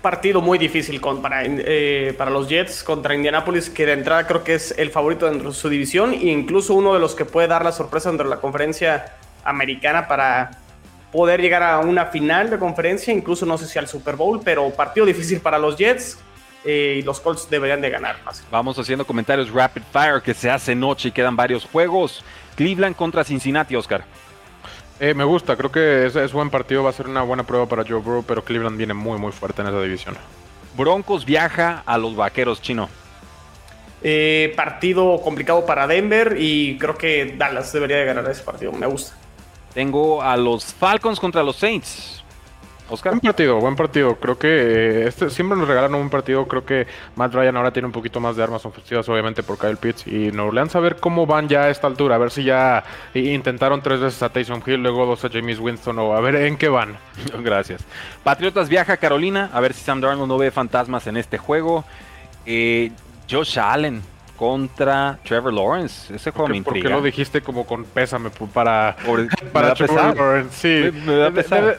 [SPEAKER 3] Partido muy difícil para, eh, para los Jets contra Indianapolis, que de entrada creo que es el favorito dentro de su división e incluso uno de los que puede dar la sorpresa dentro de la conferencia americana para poder llegar a una final de conferencia, incluso no sé si al Super Bowl, pero partido difícil para los Jets. Eh, y los Colts deberían de ganar.
[SPEAKER 1] Vamos haciendo comentarios rapid fire que se hace noche y quedan varios juegos. Cleveland contra Cincinnati, Oscar.
[SPEAKER 2] Eh, me gusta, creo que es, buen partido, va a ser una buena prueba para Joe Burrow, pero Cleveland viene muy muy fuerte en esa división.
[SPEAKER 1] Broncos viaja a los Vaqueros Chino.
[SPEAKER 3] Eh, partido complicado para Denver y creo que Dallas debería de ganar ese partido, me gusta.
[SPEAKER 1] Tengo a los Falcons contra los Saints.
[SPEAKER 2] Buen partido, buen partido. Creo que eh, este, siempre nos regalan un partido. Creo que Matt Ryan ahora tiene un poquito más de armas ofensivas, obviamente, por Kyle Pitts. Y New Orleans a ver cómo van ya a esta altura. A ver si ya intentaron tres veces a Taysom Hill, luego dos a James Winston. O a ver en qué van.
[SPEAKER 1] Gracias. Patriotas viaja a Carolina. A ver si Sam Darnold no ve fantasmas en este juego. Eh, Josh Allen contra Trevor Lawrence. Ese juego me intriga.
[SPEAKER 2] ¿Por qué lo dijiste como con pésame para, para Trevor Lawrence? Sí,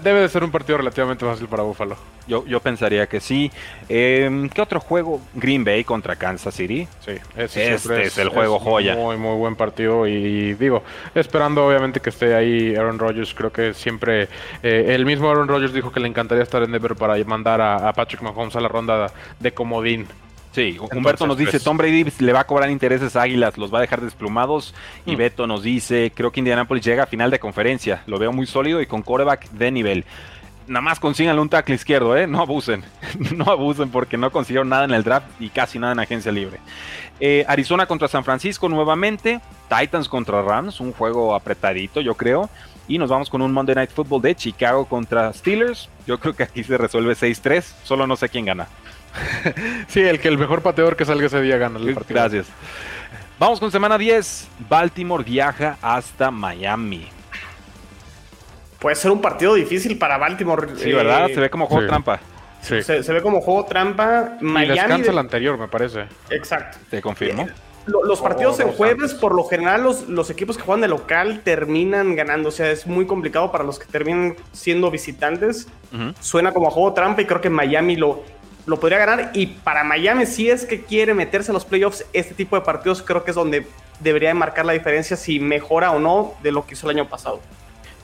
[SPEAKER 2] Debe, de ser un partido relativamente fácil para Buffalo.
[SPEAKER 1] Yo, yo pensaría que sí. Em, ¿Qué otro juego? Green Bay contra Kansas City.
[SPEAKER 2] Sí, ese este es, el juego joya. Muy, muy buen partido. Y digo, esperando obviamente que esté ahí Aaron Rodgers. Creo que siempre. Eh, el mismo Aaron Rodgers dijo que le encantaría estar en Denver para mandar a, a Patrick Mahomes a la ronda de comodín
[SPEAKER 1] Sí, Humberto nos dice, pues, Tom Brady le va a cobrar intereses a Águilas, los va a dejar desplumados. Y mm. Beto nos dice, creo que Indianapolis llega a final de conferencia, lo veo muy sólido y con coreback de nivel. Nada más consíganle un tackle izquierdo, ¿eh? No abusen, no abusen porque no consiguieron nada en el draft y casi nada en agencia libre. Eh, Arizona contra San Francisco nuevamente, Titans contra Rams, un juego apretadito yo creo. Y nos vamos con un Monday Night Football de Chicago contra Steelers. Yo creo que aquí se resuelve 6-3, solo no sé quién gana.
[SPEAKER 2] sí, el que el mejor pateador que salga ese día gana el partido.
[SPEAKER 1] Gracias. Vamos con semana 10. Baltimore viaja hasta Miami.
[SPEAKER 3] Puede ser un partido difícil para Baltimore.
[SPEAKER 1] Sí, ¿verdad? Se ve como juego trampa.
[SPEAKER 3] Sí. Se, ve como juego trampa.
[SPEAKER 2] Miami. descansa el anterior, me parece.
[SPEAKER 3] Exacto.
[SPEAKER 1] Te confirmo.
[SPEAKER 3] los partidos en jueves, por lo general, los, los, equipos que juegan de local terminan ganando. O sea, es muy complicado para los que terminan siendo visitantes. Suena como juego trampa y creo que Miami lo, lo podría ganar. Y para Miami, si es que quiere meterse a los playoffs, este tipo de partidos creo que es donde debería marcar la diferencia si mejora o no de lo que hizo el año pasado.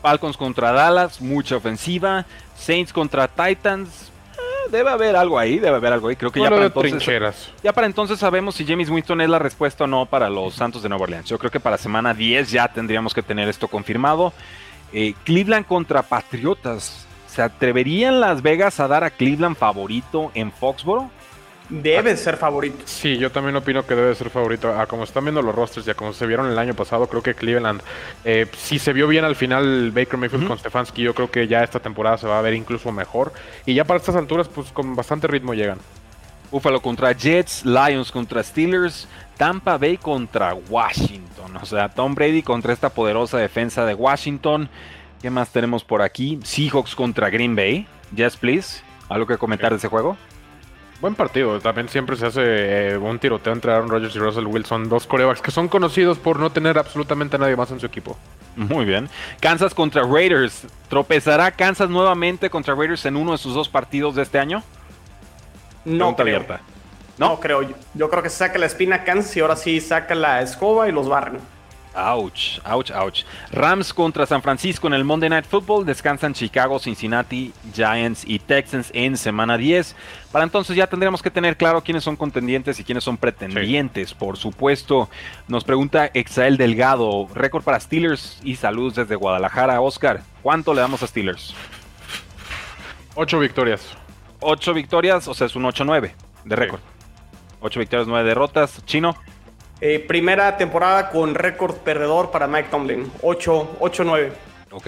[SPEAKER 1] Falcons contra Dallas, mucha ofensiva. Saints contra Titans, eh, debe haber algo ahí, debe haber algo ahí. Creo que ya para, entonces,
[SPEAKER 2] trincheras.
[SPEAKER 1] ya para entonces sabemos si James Winston es la respuesta o no para los Santos de Nueva Orleans. Yo creo que para semana 10 ya tendríamos que tener esto confirmado. Eh, Cleveland contra Patriotas. ¿Se atreverían Las Vegas a dar a Cleveland favorito en Foxboro?
[SPEAKER 3] Debe ser favorito.
[SPEAKER 2] Sí, yo también opino que debe ser favorito. A como están viendo los rosters y a como se vieron el año pasado, creo que Cleveland, eh, si se vio bien al final Baker Mayfield con Stefanski, yo creo que ya esta temporada se va a ver incluso mejor. Y ya para estas alturas, pues con bastante ritmo llegan.
[SPEAKER 1] Buffalo contra Jets, Lions contra Steelers, Tampa Bay contra Washington. O sea, Tom Brady contra esta poderosa defensa de Washington. ¿Qué más tenemos por aquí? Seahawks contra Green Bay. Yes, please. ¿Algo que comentar de ese juego?
[SPEAKER 2] Buen partido. También siempre se hace eh, un tiroteo entre Aaron Rodgers y Russell Wilson, dos corebacks que son conocidos por no tener absolutamente a nadie más en su equipo.
[SPEAKER 1] Muy bien. Kansas contra Raiders. ¿Tropezará Kansas nuevamente contra Raiders en uno de sus dos partidos de este año?
[SPEAKER 3] No creo.
[SPEAKER 1] abierta.
[SPEAKER 3] No,
[SPEAKER 1] ¿No?
[SPEAKER 3] creo. Yo, yo creo que se saca la espina Kansas y ahora sí saca la escoba y los barren.
[SPEAKER 1] Ouch, ouch, ouch. Rams contra San Francisco en el Monday Night Football. Descansan Chicago, Cincinnati, Giants y Texans en semana 10. Para entonces ya tendremos que tener claro quiénes son contendientes y quiénes son pretendientes, por supuesto. Nos pregunta Exael Delgado, récord para Steelers y saludos desde Guadalajara. Oscar, ¿cuánto le damos a Steelers?
[SPEAKER 2] Ocho victorias.
[SPEAKER 1] Ocho victorias, o sea, es un 8-9 de récord. Ocho victorias, nueve derrotas. Chino,
[SPEAKER 3] Eh, primera temporada con récord perdedor para Mike Tomlin. 8-9.
[SPEAKER 1] Ok,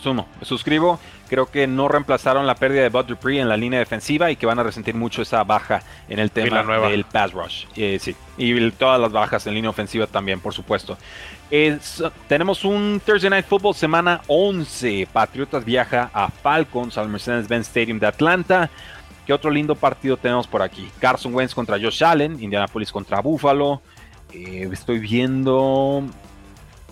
[SPEAKER 1] sumo, me suscribo. Creo que no reemplazaron la pérdida de Bud Dupree en la línea defensiva y que van a resentir mucho esa baja en el tema del pass rush. Eh, sí, y el- todas las bajas en línea ofensiva también, por supuesto. Es- tenemos un Thursday Night Football semana 11. Patriotas viaja a Falcons al Mercedes-Benz Stadium de Atlanta. ¿Qué otro lindo partido tenemos por aquí? Carson Wentz contra Josh Allen, Indianapolis contra Buffalo. Eh, estoy viendo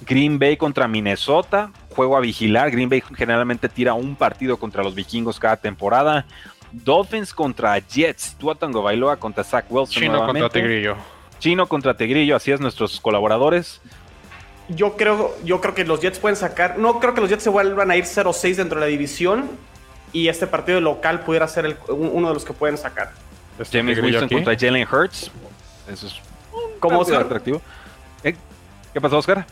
[SPEAKER 1] Green Bay contra Minnesota, juego a vigilar. Green Bay generalmente tira un partido contra los vikingos cada temporada. Dolphins contra Jets, Tua Tagovailoa contra Zach Wilson
[SPEAKER 2] Chino
[SPEAKER 1] nuevamente.
[SPEAKER 2] contra Tigrillo.
[SPEAKER 1] Chino contra Tegrillo, así es nuestros colaboradores.
[SPEAKER 3] Yo creo, yo creo que los Jets pueden sacar. No creo que los Jets se vuelvan a ir 0-6 dentro de la división. Y este partido local pudiera ser el- uno de los que pueden sacar.
[SPEAKER 2] Este
[SPEAKER 1] James
[SPEAKER 2] aquí.
[SPEAKER 1] contra Jalen Hurts. Eso es
[SPEAKER 3] ¿Cómo
[SPEAKER 1] partido
[SPEAKER 3] Oscar?
[SPEAKER 1] atractivo. ¿Eh? ¿Qué pasó, Oscar?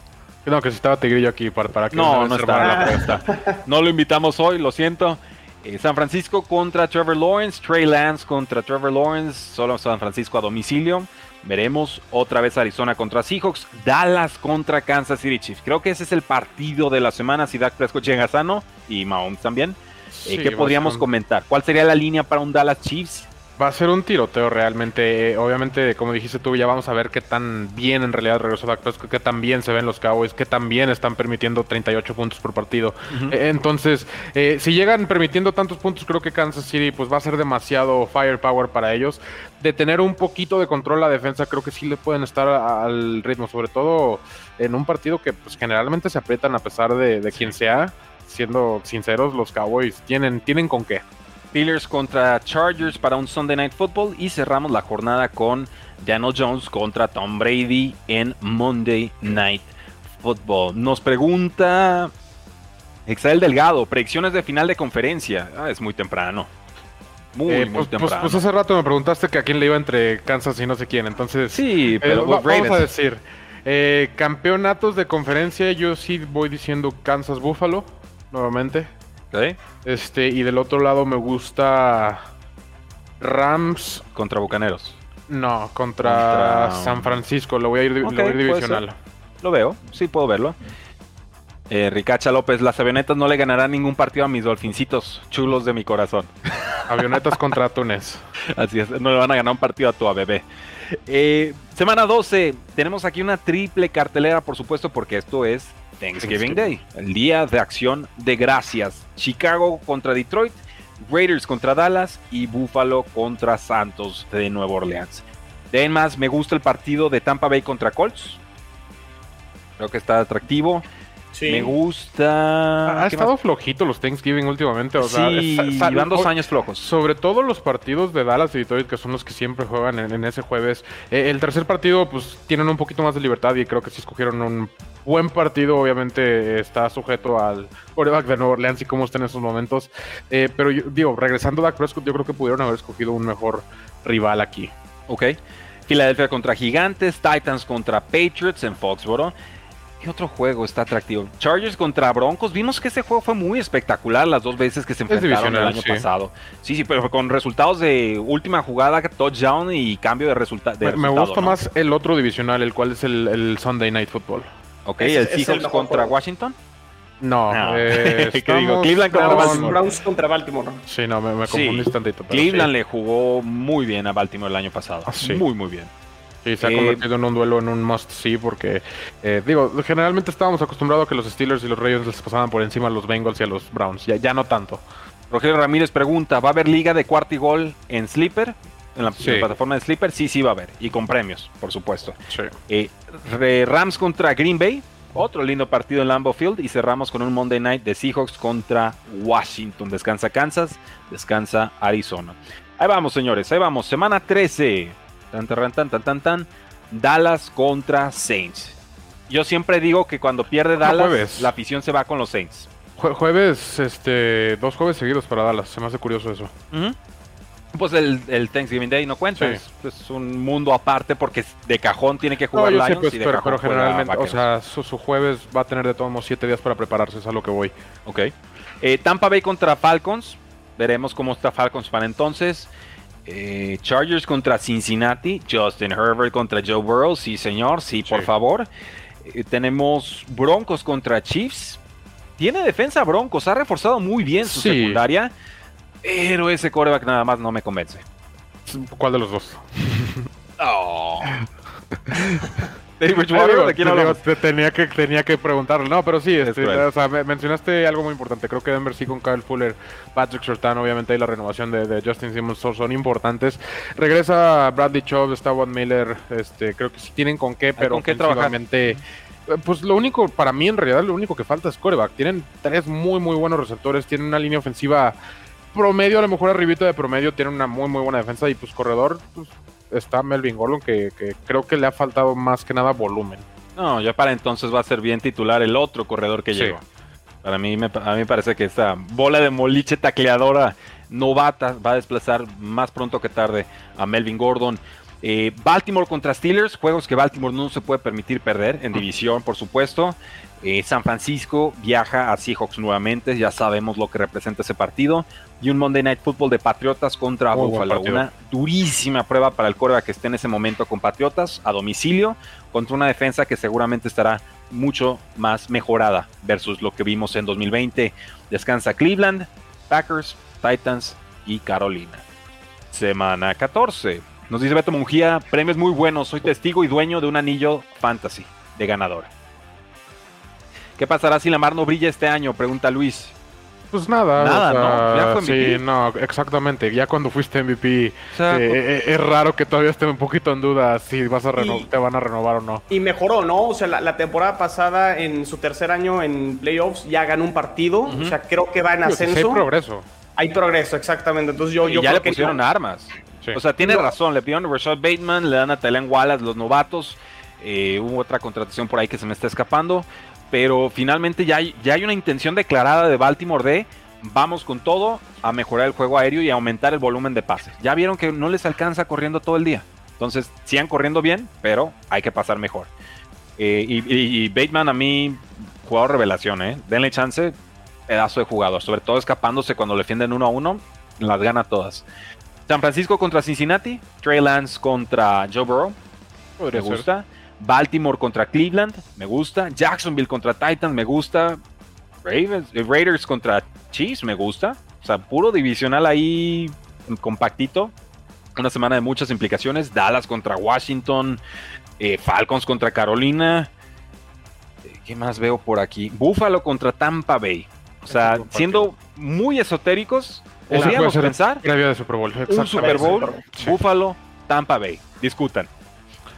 [SPEAKER 2] No, que si estaba Tigrillo aquí para, para que
[SPEAKER 1] No, no
[SPEAKER 2] la apuesta.
[SPEAKER 1] No lo invitamos hoy, lo siento. Eh, San Francisco contra Trevor Lawrence, Trey Lance contra Trevor Lawrence, solo San Francisco a domicilio. Veremos otra vez Arizona contra Seahawks, Dallas contra Kansas City Chiefs. Creo que ese es el partido de la semana si Dak Prescott llega sano y Mahomes también. Eh,
[SPEAKER 2] Sí,
[SPEAKER 1] ¿Qué podríamos comentar? ¿Cuál sería la línea para un Dallas Chiefs?
[SPEAKER 2] Va a ser un tiroteo realmente. Obviamente, como dijiste tú, ya vamos a ver qué tan bien en realidad regresó Dak Prescott, qué tan bien se ven los Cowboys, qué tan bien están permitiendo 38 puntos por partido. Eh, entonces, eh, si llegan permitiendo tantos puntos, creo que Kansas City pues va a ser demasiado firepower para ellos. De tener un poquito de control la defensa, creo que sí le pueden estar al ritmo, sobre todo en un partido que pues generalmente se aprietan a pesar de, de quien sea. Siendo sinceros, los Cowboys tienen, tienen con qué.
[SPEAKER 1] Steelers contra Chargers para un Sunday Night Football y cerramos la jornada con Daniel Jones contra Tom Brady en Monday Night Football. Nos pregunta Exael Delgado, predicciones de final de conferencia. Ah, es muy temprano. Muy,
[SPEAKER 2] Eh,
[SPEAKER 1] muy
[SPEAKER 2] pues, pues-
[SPEAKER 1] temprano.
[SPEAKER 2] pues hace rato me preguntaste que a quién le iba entre Kansas y no sé quién, entonces
[SPEAKER 1] sí,
[SPEAKER 2] eh,
[SPEAKER 1] pero
[SPEAKER 2] va-
[SPEAKER 1] los
[SPEAKER 2] vamos a decir eh, campeonatos de conferencia, yo sí voy diciendo Kansas Buffalo nuevamente, Este y del otro lado me gusta Rams,
[SPEAKER 1] Contra Bucaneros.
[SPEAKER 2] no contra,
[SPEAKER 1] Contra-
[SPEAKER 2] San Francisco, lo voy a ir, lo
[SPEAKER 1] Ok,
[SPEAKER 2] voy a ir
[SPEAKER 1] puede
[SPEAKER 2] divisional.
[SPEAKER 1] Lo veo, sí puedo verlo. Eh, Ricacha López, las avionetas no le ganarán ningún partido a mis dolfincitos, chulos de mi corazón.
[SPEAKER 2] Avionetas contra Túnez.
[SPEAKER 1] Así es, no le van a ganar un partido a tu bebé. Eh, semana 12, tenemos aquí una triple cartelera, por supuesto, porque esto es Thanksgiving Day, el día de acción de gracias. Chicago contra Detroit, Raiders contra Dallas y Buffalo contra Santos de Nueva Orleans. Además, me gusta el partido de Tampa Bay contra Colts. Creo que está atractivo. Me gusta.
[SPEAKER 2] Ha estado flojito los Thanksgiving últimamente. O
[SPEAKER 1] sí,
[SPEAKER 2] sea,
[SPEAKER 1] van dos años flojos.
[SPEAKER 2] Sobre todo los partidos de Dallas y Detroit, que son los que siempre juegan en, ese jueves. Eh, el tercer partido, pues tienen un poquito más de libertad y creo que si escogieron un buen partido. Obviamente está sujeto al quarterback de Nueva Orleans y cómo está en esos momentos. Eh, pero yo, digo, regresando a Dak Prescott, yo creo que pudieron haber escogido un mejor rival aquí.
[SPEAKER 1] Ok. Filadelfia contra Gigantes, Titans contra Patriots en Foxboro. ¿Qué otro juego está atractivo? Chargers contra Broncos. Vimos que ese juego fue muy espectacular las dos veces que se enfrentaron el año pasado. Sí, sí, pero con resultados de última jugada, touchdown y cambio de, resulta
[SPEAKER 2] me,
[SPEAKER 1] resultado.
[SPEAKER 2] Me gusta más el otro divisional, el cual es el, Sunday Night Football.
[SPEAKER 1] Ok, ¿el Seahawks contra Washington?
[SPEAKER 2] No, eh,
[SPEAKER 1] ¿qué digo? Cleveland
[SPEAKER 3] contra Baltimore. Browns contra Baltimore.
[SPEAKER 2] Sí, no, me, me confundí tantito.
[SPEAKER 1] Cleveland le jugó muy bien a Baltimore el año pasado. Ah, muy, muy bien.
[SPEAKER 2] Sí, se ha convertido en un duelo en un must-see porque, eh, digo, generalmente estábamos acostumbrados a que los Steelers y los Ravens les pasaban por encima a los Bengals y a los Browns. Ya, ya no tanto.
[SPEAKER 1] Rogelio Ramírez pregunta, ¿va a haber liga de cuarto y gol en Sleeper? En la, plataforma de Sleeper, sí, sí va a haber. Y con premios, por supuesto.
[SPEAKER 2] Sí.
[SPEAKER 1] Eh, Rams contra Green Bay. Otro lindo partido en Lambeau Field y cerramos con un Monday Night de Seahawks contra Washington. Descansa Kansas, descansa Arizona. Ahí vamos, señores, ahí vamos. Semana 13. Tan, tan, tan, tan, tan, tan. Dallas contra Saints. Yo siempre digo que cuando pierde Dallas, la afición se va con los Saints.
[SPEAKER 2] jueves, este, dos jueves seguidos para Dallas. Se me hace curioso eso.
[SPEAKER 1] Pues el, el, Thanksgiving Day no cuenta, es, un mundo aparte porque de cajón tiene que jugar Lions pues, y de
[SPEAKER 2] pero, pero generalmente, o sea, su, jueves va a tener de todos modos siete días para prepararse, es a lo que voy.
[SPEAKER 1] Ok. Eh, Tampa Bay contra Falcons, veremos cómo está Falcons para entonces. Eh, Chargers contra Cincinnati, Justin Herbert contra Joe Burrow, sí señor, sí, por favor. Eh, tenemos Broncos contra Chiefs. Tiene defensa Broncos, ha reforzado muy bien su secundaria. Pero ese coreback nada más no me convence.
[SPEAKER 2] ¿Cuál de los dos?
[SPEAKER 1] Oh.
[SPEAKER 2] tenía que tenía que preguntarle. No, pero sí, este, o sea, mencionaste algo muy importante. Creo que Denver sí con Kyle Fuller, Patrick Surtain, obviamente y la renovación de, Justin Simmons son, importantes. Regresa Bradley Chubb, está Von Miller, este, creo que sí tienen con qué, pero
[SPEAKER 1] ¿Con qué trabajar?
[SPEAKER 2] Pues lo único, para mí en realidad, lo único que falta es coreback. Tienen tres muy, muy buenos receptores, tienen una línea ofensiva promedio, a lo mejor arribito de promedio, tiene una muy muy buena defensa y pues corredor pues, está Melvin Gordon que, creo que le ha faltado más que nada volumen.
[SPEAKER 1] No, ya para entonces va a ser bien titular el otro corredor que llegó. Para mí, me, a mí me parece que esta bola de moliche tacleadora novata va a desplazar más pronto que tarde a Melvin Gordon. Eh, Baltimore contra Steelers, juegos que Baltimore no se puede permitir perder en división, por supuesto. Eh, San Francisco viaja a Seahawks nuevamente, ya sabemos lo que representa ese partido. Y un Monday Night Football de Patriotas contra Buffalo. Una durísima prueba para el coreback que esté en ese momento con Patriotas a domicilio contra una defensa que seguramente estará mucho más mejorada versus lo que vimos en 2020. Descansa Cleveland, Packers, Titans y Carolina. Semana 14. Nos dice Beto Mungía, premios muy buenos, soy testigo y dueño de un anillo fantasy de ganador. ¿Qué pasará si la mar no brilla este año? Pregunta Luis.
[SPEAKER 2] Pues nada.
[SPEAKER 1] Nada, ¿no?
[SPEAKER 2] Ya fue MVP. Sí, no, exactamente. Ya cuando fuiste MVP, eh, eh, es raro que todavía esté un poquito en duda si vas a te van a renovar o no.
[SPEAKER 3] Y mejoró, ¿no? O sea, la, temporada pasada, en su tercer año en playoffs, ya ganó un partido. O sea, creo que va en ascenso.
[SPEAKER 2] hay progreso.
[SPEAKER 3] Hay progreso, exactamente. Entonces yo,
[SPEAKER 1] yo
[SPEAKER 3] ya
[SPEAKER 1] le pusieron armas. O sea, tiene razón. Le pidieron a Rashad Bateman, le dan a Tylen Wallace, los novatos. Eh, hubo otra contratación por ahí que se me está escapando pero finalmente ya hay, ya hay una intención declarada de Baltimore de vamos con todo a mejorar el juego aéreo y aumentar el volumen de pases. Ya vieron que no les alcanza corriendo todo el día. Entonces, sigan corriendo bien, pero hay que pasar mejor. Eh, y, Bateman a mí, jugador revelación, ¿eh? Denle chance, pedazo de jugador. Sobre todo escapándose cuando le defienden uno a uno, las gana todas. San Francisco contra Cincinnati, Trey Lance contra Joe Burrow. Me gusta. Baltimore contra Cleveland, me gusta. Jacksonville contra Titans, me gusta. Ravens, eh, Raiders contra Chiefs, me gusta. O sea, puro divisional ahí compactito. Una semana de muchas implicaciones. Dallas contra Washington. Eh, Falcons contra Carolina. Eh, ¿Qué más veo por aquí? Buffalo contra Tampa Bay. O sea, siendo muy esotéricos, podríamos pensar.
[SPEAKER 2] de Super Bowl.
[SPEAKER 1] Un Super Bowl, Buffalo, Tampa Bay. Discutan.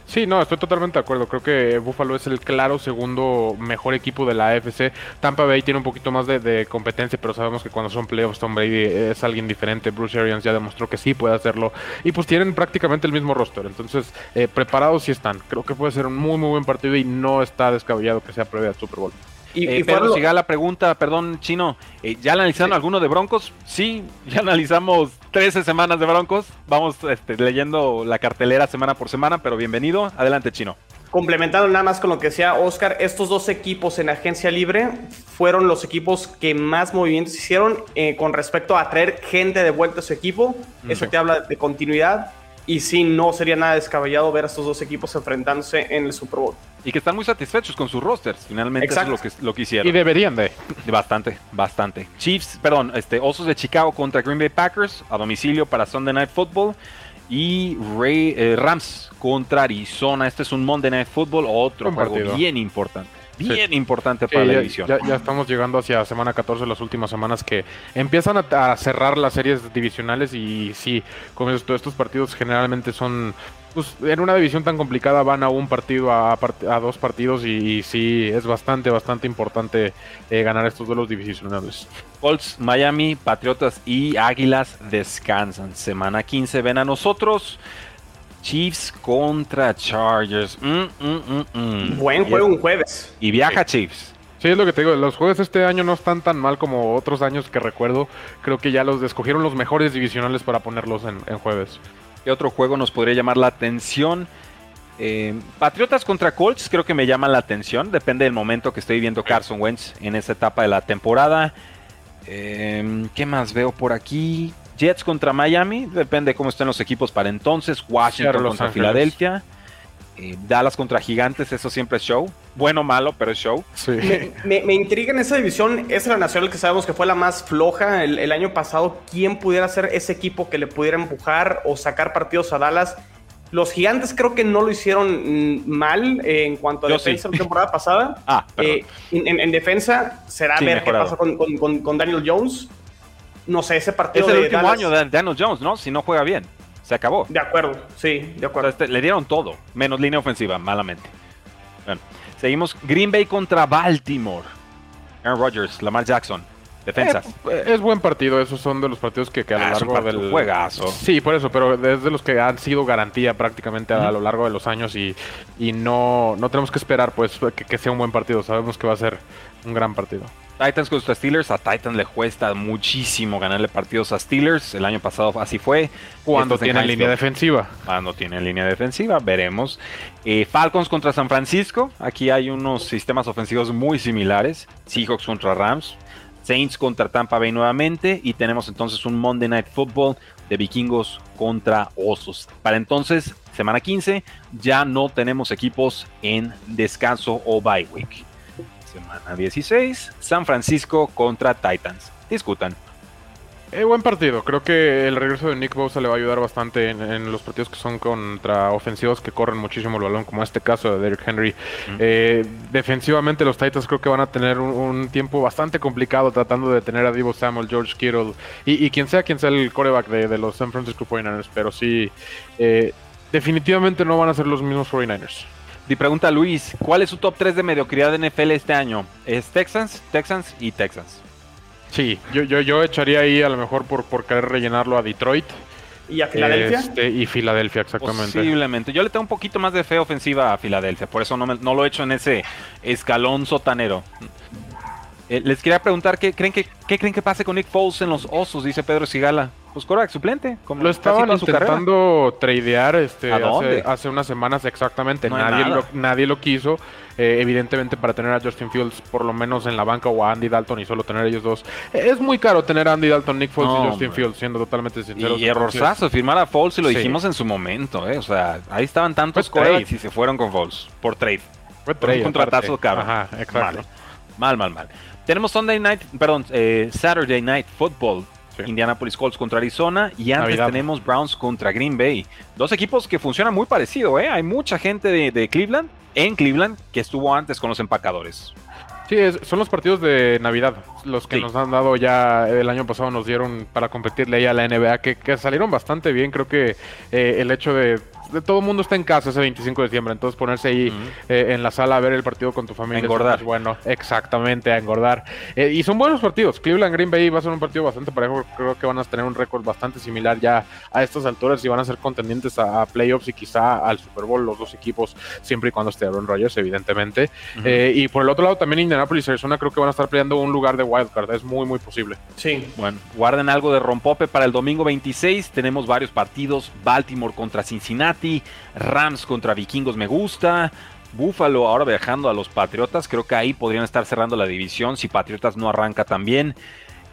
[SPEAKER 2] Sí, no, estoy totalmente de acuerdo. Creo que Buffalo es el claro segundo mejor equipo de la AFC. Tampa Bay tiene un poquito más de, competencia, pero sabemos que cuando son playoffs Tom Brady es alguien diferente. Bruce Arians ya demostró que sí puede hacerlo. Y pues tienen prácticamente el mismo roster. Entonces, eh, preparados sí están. Creo que puede ser un muy, muy buen partido y no está descabellado que sea previa al Super Bowl.
[SPEAKER 1] Y, eh, Pedro, siga la pregunta, perdón, Chino, eh, ¿ya analizaron alguno de Broncos? Sí, ya analizamos 13 semanas de Broncos. Vamos este, leyendo la cartelera semana por semana, pero bienvenido. Adelante, Chino.
[SPEAKER 3] Complementando nada más con lo que decía Oscar, estos dos equipos en agencia libre fueron los equipos que más movimientos hicieron eh, con respecto a traer gente de vuelta a su equipo. Eso te habla de continuidad. Y sí, no sería nada descabellado ver a estos dos equipos enfrentándose en el Super Bowl.
[SPEAKER 1] Y que están muy satisfechos con sus rosters. Finalmente eso es lo que, lo que hicieron.
[SPEAKER 2] Y deberían de.
[SPEAKER 1] Bastante, bastante. Chiefs, perdón, este, Osos de Chicago contra Green Bay Packers a domicilio para Sunday Night Football. Y Ray, eh, Rams contra Arizona. Este es un Monday Night Football, otro juego bien importante bien importante para la edición.
[SPEAKER 2] Ya, estamos llegando hacia semana 14, las últimas semanas que empiezan a, cerrar las series divisionales y sí, con todos estos partidos generalmente son, pues en una división tan complicada van a un partido, a, a dos partidos y, sí, es bastante, bastante importante eh, ganar estos duelos divisionales.
[SPEAKER 1] Colts, Miami, Patriotas y Águilas descansan. Semana 15 ven a nosotros. Chiefs contra Chargers. Mm, mm,
[SPEAKER 3] mm, Buen juego un jueves.
[SPEAKER 1] Y viaja Chiefs.
[SPEAKER 2] Sí, es lo que te digo. Los jueves este año no están tan mal como otros años que recuerdo. Creo que ya los escogieron los mejores divisionales para ponerlos en, jueves.
[SPEAKER 1] ¿Qué otro juego nos podría llamar la atención? Eh, Patriotas contra Colts creo que me llama la atención. Depende del momento que estoy viendo Carson Wentz en esta etapa de la temporada. Eh, ¿Qué más veo por aquí? Jets contra Miami, depende de cómo estén los equipos para entonces. Washington contra Filadelfia. Eh, Dallas contra Gigantes, eso siempre es show. Bueno o malo, pero es show.
[SPEAKER 3] Me, intriga en esa división. Es la nacional que sabemos que fue la más floja el, año pasado. ¿Quién pudiera ser ese equipo que le pudiera empujar o sacar partidos a Dallas? Los gigantes creo que no lo hicieron mm, mal en cuanto a defensa la temporada pasada.
[SPEAKER 1] Ah,
[SPEAKER 3] eh, en, defensa será ver qué pasa con Daniel Jones no sé, ese partido.
[SPEAKER 1] Es el último año de Daniel Jones, ¿no? Si no juega bien. Se acabó.
[SPEAKER 3] De acuerdo, sí, de acuerdo.
[SPEAKER 1] Este, le dieron todo, menos línea ofensiva, malamente. Bueno, seguimos. Green Bay contra Baltimore. Aaron Rodgers, Lamar Jackson. Defensas.
[SPEAKER 2] Eh, es buen partido, esos son de los partidos que, a lo ah, largo del
[SPEAKER 1] juegazo.
[SPEAKER 2] Sí, por eso, pero es de los que han sido garantía prácticamente a, lo largo de los años y, y no, no tenemos que esperar pues que, sea un buen partido. Sabemos que va a ser un gran partido.
[SPEAKER 1] Titans contra Steelers, a Titans le cuesta muchísimo ganarle partidos a Steelers. El año pasado así fue.
[SPEAKER 2] Cuando tiene línea defensiva.
[SPEAKER 1] Cuando tiene línea defensiva, veremos. Eh, Falcons contra San Francisco. Aquí hay unos sistemas ofensivos muy similares. Seahawks contra Rams. Saints contra Tampa Bay nuevamente. Y tenemos entonces un Monday Night Football de vikingos contra osos. Para entonces, semana 15, ya no tenemos equipos en descanso o bye week. Semana 16, San Francisco contra Titans. Discutan.
[SPEAKER 2] Eh, buen partido. Creo que el regreso de Nick Bosa le va a ayudar bastante en, los partidos que son contra ofensivos que corren muchísimo el balón, como este caso de Derrick Henry. Eh, defensivamente los Titans creo que van a tener un, tiempo bastante complicado tratando de tener a Divo Samuel, George Kittle y, quien sea quien sea el coreback de, los San Francisco 49ers. Pero sí, eh, definitivamente no van a ser los mismos 49ers.
[SPEAKER 1] Y pregunta Luis, ¿cuál es su top 3 de mediocridad de NFL este año? Es Texans, Texans y Texans.
[SPEAKER 2] Sí, yo, yo, yo echaría ahí a lo mejor por, por querer rellenarlo a Detroit.
[SPEAKER 3] ¿Y a Filadelfia?
[SPEAKER 2] Este, y Filadelfia, exactamente.
[SPEAKER 1] Posiblemente. Yo le tengo un poquito más de fe ofensiva a Filadelfia, por eso no, no lo he hecho en ese escalón sotanero. Eh, les quería preguntar, ¿qué creen, que, ¿qué creen que pase con Nick Foles en los Osos? Dice Pedro Sigala. Pues coreback suplente.
[SPEAKER 2] Como lo estaban intentando tradear este, hace, unas semanas exactamente. nadie, lo, nadie lo quiso. Eh, evidentemente para tener a Justin Fields por lo menos en la banca o a Andy Dalton y solo tener ellos dos. Eh, es muy caro tener a Andy Dalton, Nick Foles y Justin Fields, siendo totalmente sinceros.
[SPEAKER 1] Y errorzazo, firmar a Foles y lo dijimos en su momento. Eh. O sea, ahí estaban tantos corebacks y se fueron con Foles por trade.
[SPEAKER 2] Fue trade. un
[SPEAKER 1] contratazo caro.
[SPEAKER 2] Ajá, exacto.
[SPEAKER 1] Mal, mal, mal. Tenemos Sunday Night, perdón, Saturday Night Football Indianapolis Colts contra Arizona y antes tenemos Browns contra Green Bay. Dos equipos que funcionan muy parecido, ¿eh? Hay mucha gente de, Cleveland, en Cleveland, que estuvo antes con los empacadores.
[SPEAKER 2] Sí, son los partidos de Navidad, los que nos han dado ya el año pasado, nos dieron para competirle ahí a la NBA, que, salieron bastante bien. Creo que eh, el hecho de todo el mundo está en casa ese 25 de diciembre, entonces ponerse ahí eh, en la sala a ver el partido con tu familia.
[SPEAKER 1] engordar.
[SPEAKER 2] bueno, exactamente, a engordar. Eh, y son buenos partidos. Cleveland Green Bay va a ser un partido bastante parejo. Creo que van a tener un récord bastante similar ya a estas alturas y van a ser contendientes a, playoffs y quizá al Super Bowl los dos equipos, siempre y cuando esté Aaron Rodgers, evidentemente. Eh, y por el otro lado, también Indianapolis y Arizona creo que van a estar peleando un lugar de wildcard. Es muy, muy posible.
[SPEAKER 1] Sí. Bueno, guarden algo de rompope para el domingo 26. Tenemos varios partidos. Baltimore contra Cincinnati, Rams contra Vikingos me gusta. Buffalo ahora viajando a los Patriotas. Creo que ahí podrían estar cerrando la división si Patriotas no arranca también.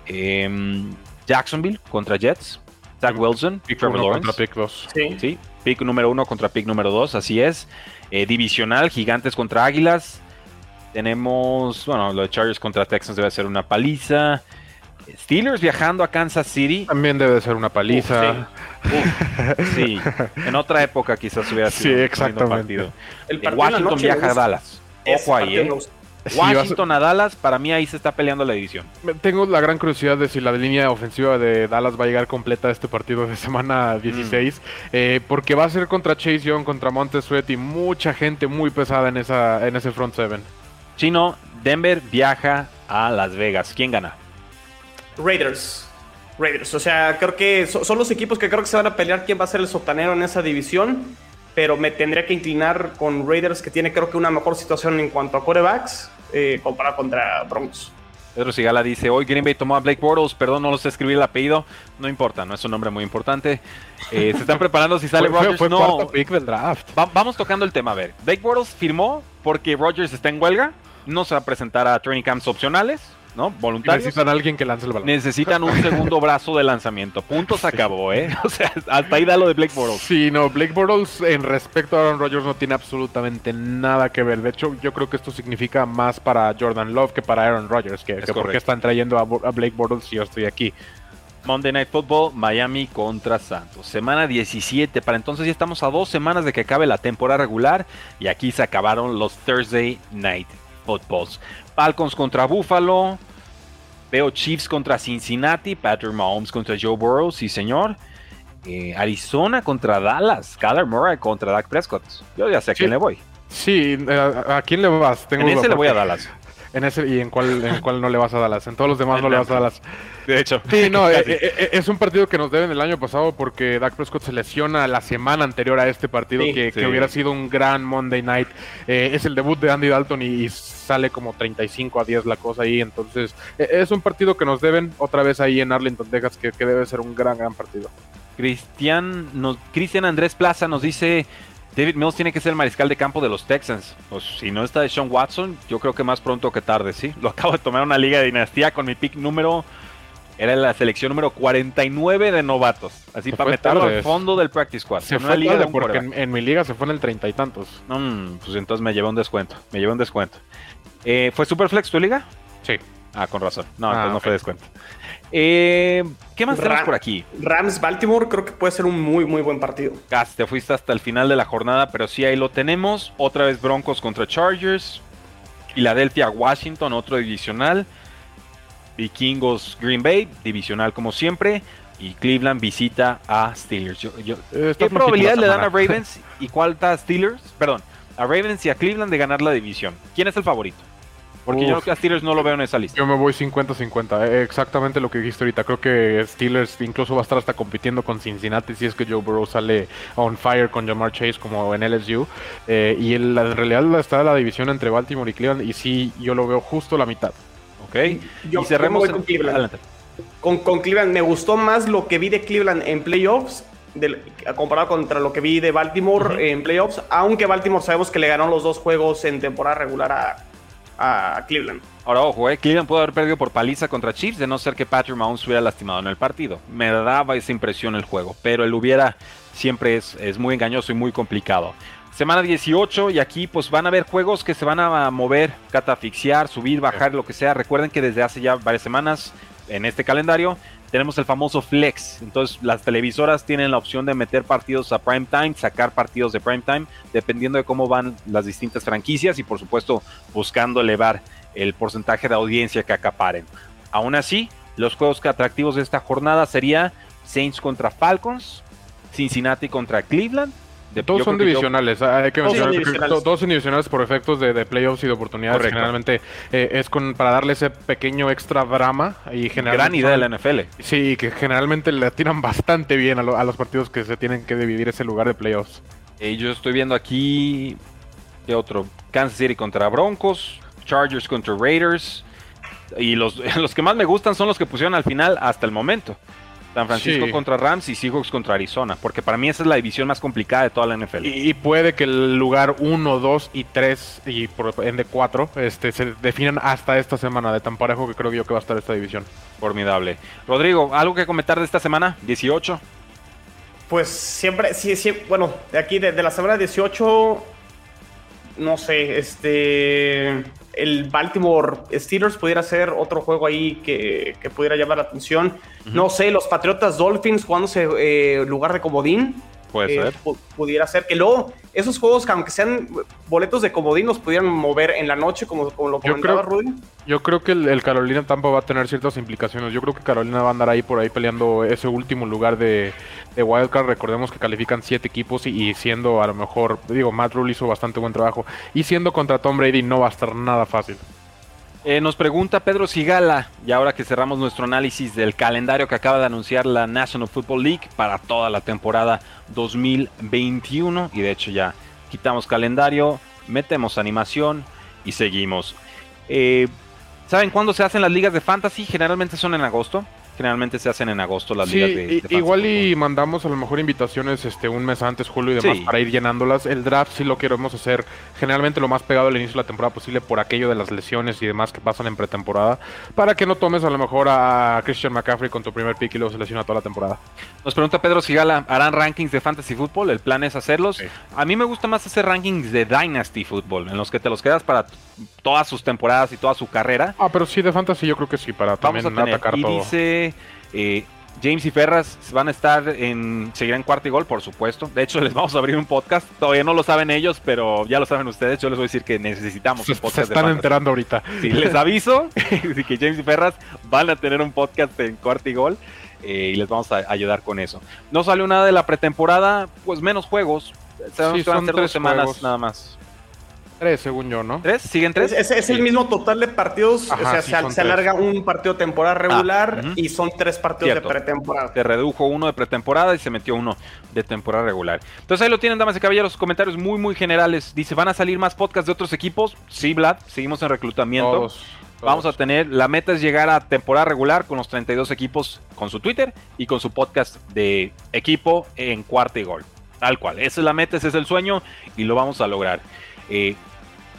[SPEAKER 1] Em, Jacksonville contra Jets. Zach Wilson,
[SPEAKER 2] pick Trevor Lawrence. Contra pick 2.
[SPEAKER 1] Sí. pick número uno contra pick número 2, así es. Eh, divisional, Gigantes contra Águilas. Tenemos, bueno, lo de Chargers contra Texans debe ser una paliza. Steelers viajando a Kansas City.
[SPEAKER 2] También debe ser una paliza.
[SPEAKER 1] sí. en otra época quizás hubiera sido
[SPEAKER 2] sí, exactamente. partido.
[SPEAKER 1] El partido Washington viaja a Dallas. Ojo ahí, ¿eh? Washington a Dallas, para mí ahí se está peleando la división.
[SPEAKER 2] Tengo la gran curiosidad de si la línea ofensiva de Dallas va a llegar completa a este partido de semana 16, mm. eh, porque va a ser contra Chase Young, contra Montez Sweat y mucha gente muy pesada en, esa, en ese front seven.
[SPEAKER 1] Chino, Denver viaja a Las Vegas. ¿Quién gana?
[SPEAKER 3] Raiders. Raiders. O sea, creo que son los equipos que creo que se van a pelear quién va a ser el sotanero en esa división. Pero me tendría que inclinar con Raiders, que tiene creo que una mejor situación en cuanto a corebacks, eh, comparado contra Broncos.
[SPEAKER 1] Pedro Sigala dice, hoy Green Bay tomó a Blake Bortles, perdón, no lo sé escribir el apellido, no importa, no es un nombre muy importante. Eh, se están preparando si sale Rodgers, no.
[SPEAKER 2] draft.
[SPEAKER 1] vamos tocando el tema, a ver. Blake Bortles firmó porque Rodgers está en huelga, no se va a presentar a training camps opcionales, ¿no? Voluntarios.
[SPEAKER 2] Necesitan a alguien que lance el balón.
[SPEAKER 1] Necesitan un segundo brazo de lanzamiento. Punto se acabó, ¿eh? O sea, hasta ahí da lo de Blake Bortles.
[SPEAKER 2] Sí, no, Blake Bortles en respecto a Aaron Rodgers no tiene absolutamente nada que ver. De hecho, yo creo que esto significa más para Jordan Love que para Aaron Rodgers, que, que porque están trayendo a, Blake Bortles si yo estoy aquí.
[SPEAKER 1] Monday Night Football, Miami contra Santos. Semana 17. Para entonces ya estamos a dos semanas de que acabe la temporada regular. Y aquí se acabaron los Thursday Night Footballs. Falcons contra Buffalo. Veo Chiefs contra Cincinnati. Patrick Mahomes contra Joe Burrow. Sí, señor. Eh, Arizona contra Dallas. Kyler Murray contra Dak Prescott. Yo ya sé a quién le voy.
[SPEAKER 2] Sí, eh, ¿a, quién le vas?
[SPEAKER 1] Tengo en ese le voy a Dallas.
[SPEAKER 2] En ese, ¿Y en cuál, en cuál no le vas a Dallas? En todos los demás no le vas a Dallas.
[SPEAKER 1] De hecho.
[SPEAKER 2] Sí, no, eh, es un partido que nos deben el año pasado porque Dak Prescott se lesiona la semana anterior a este partido, que, hubiera sido un gran Monday night. Eh, es el debut de Andy Dalton y, sale como 35 a 10 la cosa ahí. Entonces, es un partido que nos deben otra vez ahí en Arlington, Texas, que, que debe ser un gran, gran partido.
[SPEAKER 1] Cristian, nos, Cristian Andrés Plaza nos dice David Mills tiene que ser el mariscal de campo de los Texans. Pues si no está de Sean Watson, yo creo que más pronto que tarde, sí. Lo acabo de tomar una liga de dinastía con mi pick número. Era la selección número 49 de novatos. Así para meterlo al fondo del practice squad.
[SPEAKER 2] Se fue liga porque en, mi liga se fue en el treinta y tantos.
[SPEAKER 1] Mm, pues entonces me llevé un descuento. Me llevé un descuento. Eh, ¿Fue Superflex tu liga?
[SPEAKER 2] Sí.
[SPEAKER 1] Ah, con razón. No, entonces ah, no fue descuento. Eh, ¿Qué más tenemos por aquí?
[SPEAKER 3] Rams Baltimore creo que puede ser un muy, muy buen partido.
[SPEAKER 1] Casi te fuiste hasta el final de la jornada, pero sí ahí lo tenemos. Otra vez Broncos contra Chargers. Philadelphia Washington, otro divisional. Vikingos Green Bay, divisional como siempre. Y Cleveland visita a Steelers. ¿Qué probabilidad le dan a Ravens y cuál está a Steelers? Perdón, a Ravens y a Cleveland de ganar la división. ¿Quién es el favorito? Porque yo que a Steelers no lo veo en esa lista.
[SPEAKER 2] Yo me voy 50-50. Eh, exactamente lo que dijiste ahorita. Creo que Steelers incluso va a estar hasta compitiendo con Cincinnati si es que Joe Burrow sale on fire con Jamar Chase como en LSU. Eh, y en, realidad está la división entre Baltimore y Cleveland. Y sí, yo lo veo justo la mitad.
[SPEAKER 1] Ok. y cerremos
[SPEAKER 3] con Cleveland. Con, con, Cleveland me gustó más lo que vi de Cleveland en playoffs. comparado contra lo que vi de Baltimore en playoffs, aunque Baltimore sabemos que le ganó los dos juegos en temporada regular a, a Cleveland.
[SPEAKER 1] Ahora, ojo, eh, Cleveland puede haber perdido por paliza contra Chiefs, de no ser que Patrick Mahomes hubiera lastimado en el partido. Me daba esa impresión el juego, pero el hubiera siempre es, es muy engañoso y muy complicado. Semana 18 y aquí pues van a haber juegos que se van a mover, catafixiar, subir, bajar, lo que sea. Recuerden que desde hace ya varias semanas en este calendario tenemos el famoso flex. Entonces las televisoras tienen la opción de meter partidos a prime time, sacar partidos de prime time, dependiendo de cómo van las distintas franquicias y por supuesto buscando elevar el porcentaje de audiencia que acaparen. Aún así, los juegos atractivos de esta jornada sería Saints contra Falcons, Cincinnati contra Cleveland,
[SPEAKER 2] todos son divisionales, hay que
[SPEAKER 3] todos,
[SPEAKER 2] son
[SPEAKER 3] divisionales.
[SPEAKER 2] todos son divisionales por efectos de, de playoffs y de oportunidades.
[SPEAKER 1] Correcto.
[SPEAKER 2] Generalmente eh, es con para darle ese pequeño extra drama y generalmente
[SPEAKER 1] Gran idea de la NFL.
[SPEAKER 2] Sí, que generalmente le tiran bastante bien a, lo- a los partidos que se tienen que dividir ese lugar de playoffs.
[SPEAKER 1] Eh, yo estoy viendo aquí. ¿Qué otro? Kansas City contra Broncos. Chargers contra Raiders. Y los, los que más me gustan son los que pusieron al final hasta el momento. San Francisco
[SPEAKER 2] Sí.
[SPEAKER 1] contra Rams y Seahawks contra Arizona. Porque para mí esa es la división más complicada de toda la NFL.
[SPEAKER 2] Y, y puede que el lugar 1, 2 y 3 y por ende 4 este, se definan hasta esta semana de tan parejo que creo yo que va a estar esta división.
[SPEAKER 1] Formidable. Rodrigo, ¿algo que comentar de esta semana? 18.
[SPEAKER 3] Pues siempre, sí, sí, bueno, de aquí, de, de la semana 18, no sé, este, el Baltimore Steelers pudiera ser otro juego ahí que, que pudiera llamar la atención. No sé, los Patriotas Dolphins jugándose eh, lugar de comodín.
[SPEAKER 1] Puede
[SPEAKER 3] eh,
[SPEAKER 1] ser.
[SPEAKER 3] pu- pudiera ser que luego esos juegos que aunque sean boletos de comodín los pudieran mover en la noche como, como lo
[SPEAKER 2] Yo
[SPEAKER 3] comentaba
[SPEAKER 2] creo-
[SPEAKER 3] Rudy.
[SPEAKER 2] Yo creo que el, el Carolina Tampa va a tener ciertas implicaciones. Yo creo que Carolina va a andar ahí por ahí peleando ese último lugar de, de Wildcard. Recordemos que califican siete equipos y, y siendo a lo mejor, digo, Matt Rule hizo bastante buen trabajo. Y siendo contra Tom Brady no va a estar nada fácil.
[SPEAKER 1] Eh, nos pregunta Pedro Sigala, y ahora que cerramos nuestro análisis del calendario que acaba de anunciar la National Football League para toda la temporada 2021, y de hecho ya quitamos calendario, metemos animación y seguimos. Eh, ¿Saben cuándo se hacen las ligas de fantasy? Generalmente son en agosto. Generalmente se hacen en agosto las
[SPEAKER 2] Sí,
[SPEAKER 1] ligas de, de fantasy
[SPEAKER 2] igual y mandamos a lo mejor invitaciones este un mes antes, julio y demás,
[SPEAKER 1] Sí.
[SPEAKER 2] para ir llenándolas. El draft sí lo queremos hacer generalmente lo más pegado al inicio de la temporada posible por aquello de las lesiones y demás que pasan en pretemporada, para que no tomes a lo mejor a Christian McCaffrey con tu primer pick y luego se lesiona toda la temporada.
[SPEAKER 1] Nos pregunta Pedro Sigala, ¿harán rankings de fantasy football? El plan es hacerlos.
[SPEAKER 2] Sí.
[SPEAKER 1] A mí me gusta más hacer rankings de Dynasty Football, en los que te los quedas para todas sus temporadas y toda su carrera.
[SPEAKER 2] Ah, pero sí, de fantasy yo creo que sí, para
[SPEAKER 1] Vamos
[SPEAKER 2] también
[SPEAKER 1] a tener.
[SPEAKER 2] atacar
[SPEAKER 1] Y
[SPEAKER 2] todo.
[SPEAKER 1] dice eh, James y Ferras van a estar en. Seguirán cuarto y gol, por supuesto. De hecho, les vamos a abrir un podcast. Todavía no lo saben ellos, pero ya lo saben ustedes. Yo les voy a decir que necesitamos
[SPEAKER 2] Se,
[SPEAKER 1] un
[SPEAKER 2] se
[SPEAKER 1] podcast de
[SPEAKER 2] están
[SPEAKER 1] fantasy.
[SPEAKER 2] enterando ahorita.
[SPEAKER 1] Sí, les aviso de que James y Ferras van a tener un podcast en cuarto y gol. eh, y les vamos a ayudar con eso. No salió nada de la pretemporada, pues menos juegos. Sabemos
[SPEAKER 2] Sí,
[SPEAKER 1] que van a ser dos semanas
[SPEAKER 2] juegos.
[SPEAKER 1] nada más.
[SPEAKER 2] Tres, según yo, ¿no?
[SPEAKER 1] ¿Tres? ¿Siguen tres?
[SPEAKER 3] Es, es- es el mismo total de partidos,
[SPEAKER 2] Ajá,
[SPEAKER 3] o sea,
[SPEAKER 2] sí,
[SPEAKER 3] se, se alarga un partido de temporada regular
[SPEAKER 1] ujú.
[SPEAKER 3] y son tres partidos
[SPEAKER 1] Cierto.
[SPEAKER 3] de pretemporada.
[SPEAKER 1] Se redujo uno de pretemporada y se metió uno de temporada regular. Entonces ahí lo tienen, damas y caballeros, comentarios muy, muy generales. Dice, ¿van a salir más podcasts de otros equipos? Sí, Vlad, seguimos en reclutamiento.
[SPEAKER 2] Todos,
[SPEAKER 1] Vamos a tener, la meta es llegar a temporada regular con los 32 equipos con su Twitter y con su podcast de equipo en cuarta y gol. Tal cual, esa es la meta, ese es el sueño y lo vamos a lograr. Eh,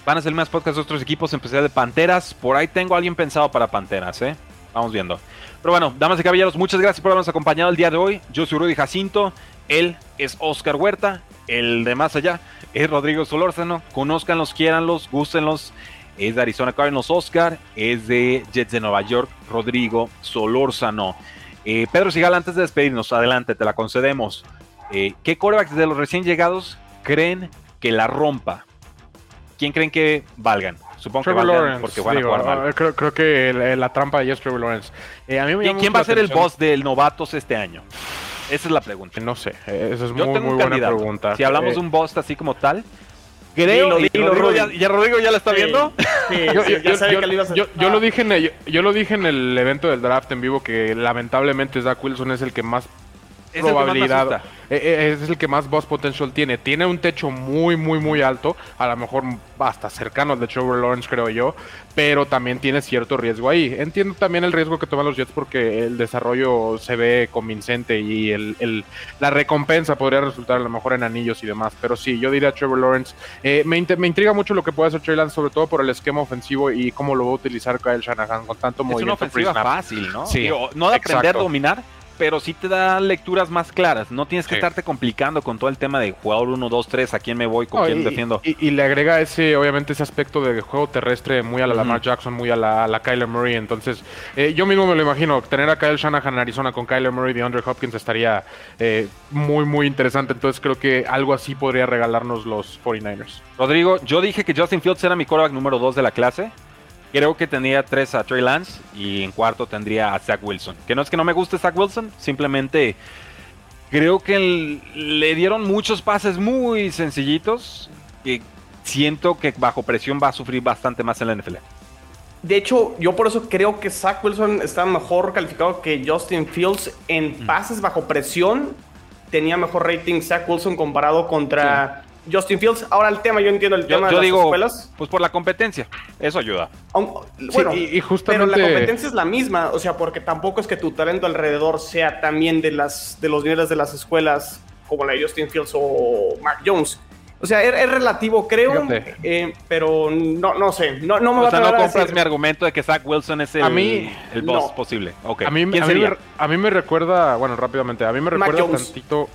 [SPEAKER 1] van a ser más podcasts de otros equipos, especial de Panteras. Por ahí tengo a alguien pensado para Panteras, ¿eh? Vamos viendo. Pero bueno, damas y caballeros, muchas gracias por habernos acompañado el día de hoy. Yo soy Rudy Jacinto, él es Oscar Huerta, el de más allá es Rodrigo Solórzano. Conózcanlos, quiéranlos, gústenlos. Es de Arizona Cardinals Oscar, es de Jets de Nueva York Rodrigo Solórzano. Eh, Pedro Sigal, antes de despedirnos, adelante, te la concedemos. Eh, ¿Qué corebacks de los recién llegados creen que la rompa? ¿Quién creen que valgan? Supongo
[SPEAKER 2] Trevor
[SPEAKER 1] que valgan
[SPEAKER 2] Lawrence,
[SPEAKER 1] porque van
[SPEAKER 2] digo,
[SPEAKER 1] a jugar mal.
[SPEAKER 2] ah, creo, creo que el- la trampa de es Trevor Lawrence. Eh, a mí me
[SPEAKER 1] ¿Quién, va a
[SPEAKER 2] la
[SPEAKER 1] ser el boss del novatos este año? Esa es la pregunta.
[SPEAKER 2] No sé, eh, esa es
[SPEAKER 1] Yo
[SPEAKER 2] muy,
[SPEAKER 1] tengo
[SPEAKER 2] muy
[SPEAKER 1] un
[SPEAKER 2] buena
[SPEAKER 1] candidato.
[SPEAKER 2] pregunta.
[SPEAKER 1] Si hablamos
[SPEAKER 2] Eh,
[SPEAKER 1] de un boss así como tal, creo.
[SPEAKER 3] Dilo,
[SPEAKER 1] y
[SPEAKER 3] dilo,
[SPEAKER 1] Rodrigo, ya, ya Rodrigo ya la está
[SPEAKER 3] Sí.
[SPEAKER 1] viendo.
[SPEAKER 3] Sí,
[SPEAKER 2] yo,
[SPEAKER 3] sí, que a- Ah.
[SPEAKER 2] lo dije en el, yo lo dije en el evento del draft en vivo que lamentablemente Zach Wilson es el que más
[SPEAKER 1] Es el que más me
[SPEAKER 2] probabilidad eh, eh, es el que más boss potential tiene. Tiene un techo muy muy muy alto a lo mejor hasta cercano al de Trevor Lawrence creo yo pero también tiene cierto riesgo ahí. Entiendo también el riesgo que toman los Jets porque el desarrollo se ve convincente y el, el- la recompensa podría resultar a lo mejor en anillos y demás pero sí yo diría Trevor Lawrence. Eh, me, int- me intriga mucho lo que puede hacer Trey Lance sobre todo por el esquema ofensivo y cómo lo va a utilizar Kyle Shanahan con tanto
[SPEAKER 1] Es una
[SPEAKER 2] movimiento
[SPEAKER 1] ofensiva
[SPEAKER 2] pre-snap.
[SPEAKER 1] fácil, ¿no?
[SPEAKER 2] Sí,
[SPEAKER 1] Digo, no de aprender a dominar, pero sí te da lecturas más claras. No tienes que
[SPEAKER 2] Sí.
[SPEAKER 1] estarte complicando con todo el tema de jugador 1, 2, 3, a quién me voy, con
[SPEAKER 2] No,
[SPEAKER 1] quién
[SPEAKER 2] y,
[SPEAKER 1] defiendo.
[SPEAKER 2] y- y le agrega ese, obviamente, ese aspecto de juego terrestre muy a la. Lamar Jackson, muy a la, a la Kyler Murray. Entonces, eh, yo mismo me lo imagino. Tener a Kyle Shanahan en Arizona con Kyler Murray y DeAndre Hopkins estaría eh, muy, muy interesante. Entonces, creo que algo así podría regalarnos los 49ers.
[SPEAKER 1] Rodrigo, yo dije que Justin Fields era mi quarterback número 2 de la clase. Creo que tendría tres a Trey Lance y en cuarto tendría a Zach Wilson. Que no es que no me guste Zach Wilson, simplemente Creo que le dieron muchos pases muy sencillitos que siento que bajo presión va a sufrir bastante más en la NFL.
[SPEAKER 3] De hecho, yo por eso creo que Zach Wilson está mejor calificado que Justin Fields en pases bajo presión. Tenía mejor rating Zach Wilson comparado contra Justin Fields. Ahora el tema, yo entiendo el tema
[SPEAKER 1] de las digo, escuelas. Pues por la competencia, eso ayuda.
[SPEAKER 3] bueno, y, justamente... pero la competencia es la misma, o sea, porque tampoco es que tu talento alrededor sea también de, las, de los niveles de las escuelas como la de Justin Fields o Mac Jones. O sea, es, relativo, creo, eh, pero no, no sé. No, no me
[SPEAKER 1] o sea, no compras mi argumento de que Zach Wilson es el, a mí, el boss posible.
[SPEAKER 2] A, mí, a, mí me, recuerda, bueno, rápidamente, a mí me recuerda tantito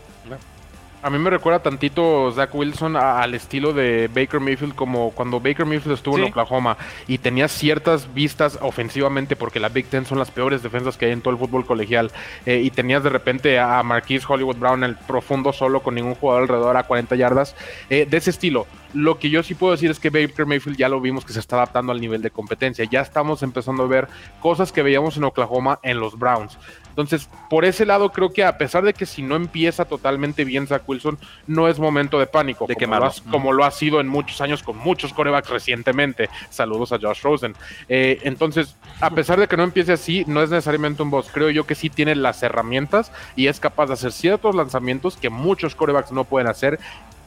[SPEAKER 2] a mí me recuerda tantito Zach Wilson al estilo de Baker Mayfield como cuando Baker Mayfield estuvo en Oklahoma y tenía ciertas vistas ofensivamente porque la Big Ten son las peores defensas que hay en todo el fútbol colegial eh, y tenías de repente a Marquise Hollywood Brown en el profundo solo con ningún jugador alrededor a 40 yardas eh, de ese estilo. Lo que yo sí puedo decir es que Baker Mayfield ya lo vimos que se está adaptando al nivel de competencia. Ya estamos empezando a ver cosas que veíamos en Oklahoma en los Browns. Entonces, por ese lado, creo que a pesar de que si no empieza totalmente bien Zach Wilson, no es momento de pánico, de como, lo ha, como lo ha sido en muchos años con muchos corebacks recientemente. Saludos a Josh Rosen. Eh, entonces, a pesar de que no empiece así, no es necesariamente un boss. Creo yo que sí tiene las herramientas y es capaz de hacer ciertos lanzamientos que muchos corebacks no pueden hacer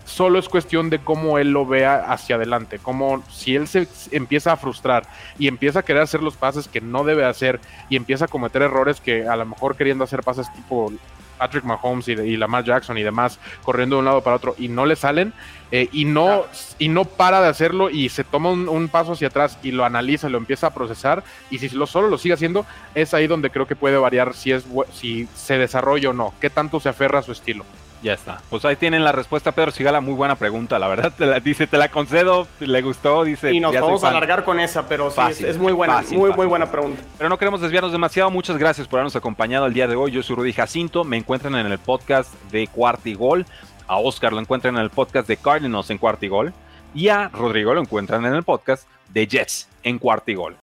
[SPEAKER 2] solo es cuestión de cómo él lo vea hacia adelante, como si él se empieza a frustrar y empieza a querer hacer los pases que no debe hacer y empieza a cometer errores que a lo mejor queriendo hacer pases tipo Patrick Mahomes y, Lamar Jackson y demás, corriendo de un lado para otro y no le salen eh, y, no, y no para de hacerlo y se toma un, paso hacia atrás y lo analiza, lo empieza a procesar y si lo, solo lo sigue haciendo, es ahí donde creo que puede variar si, es, si se desarrolla o no, qué tanto se aferra a su estilo.
[SPEAKER 1] Ya está. Pues ahí tienen la respuesta, Pedro Sigala. Muy buena pregunta, la verdad. Te la, dice, te la concedo, le gustó, dice.
[SPEAKER 3] Y nos vamos a alargar con esa, pero sí, es, muy buena, muy, muy buena pregunta.
[SPEAKER 1] Pero no queremos desviarnos demasiado. Muchas gracias por habernos acompañado el día de hoy. Yo soy Rudy Jacinto. Me encuentran en el podcast de Cuarta y Gol. A Oscar lo encuentran en el podcast de Cardinals en Cuarta y Gol. Y a Rodrigo lo encuentran en el podcast de Jets en Cuarta y Gol.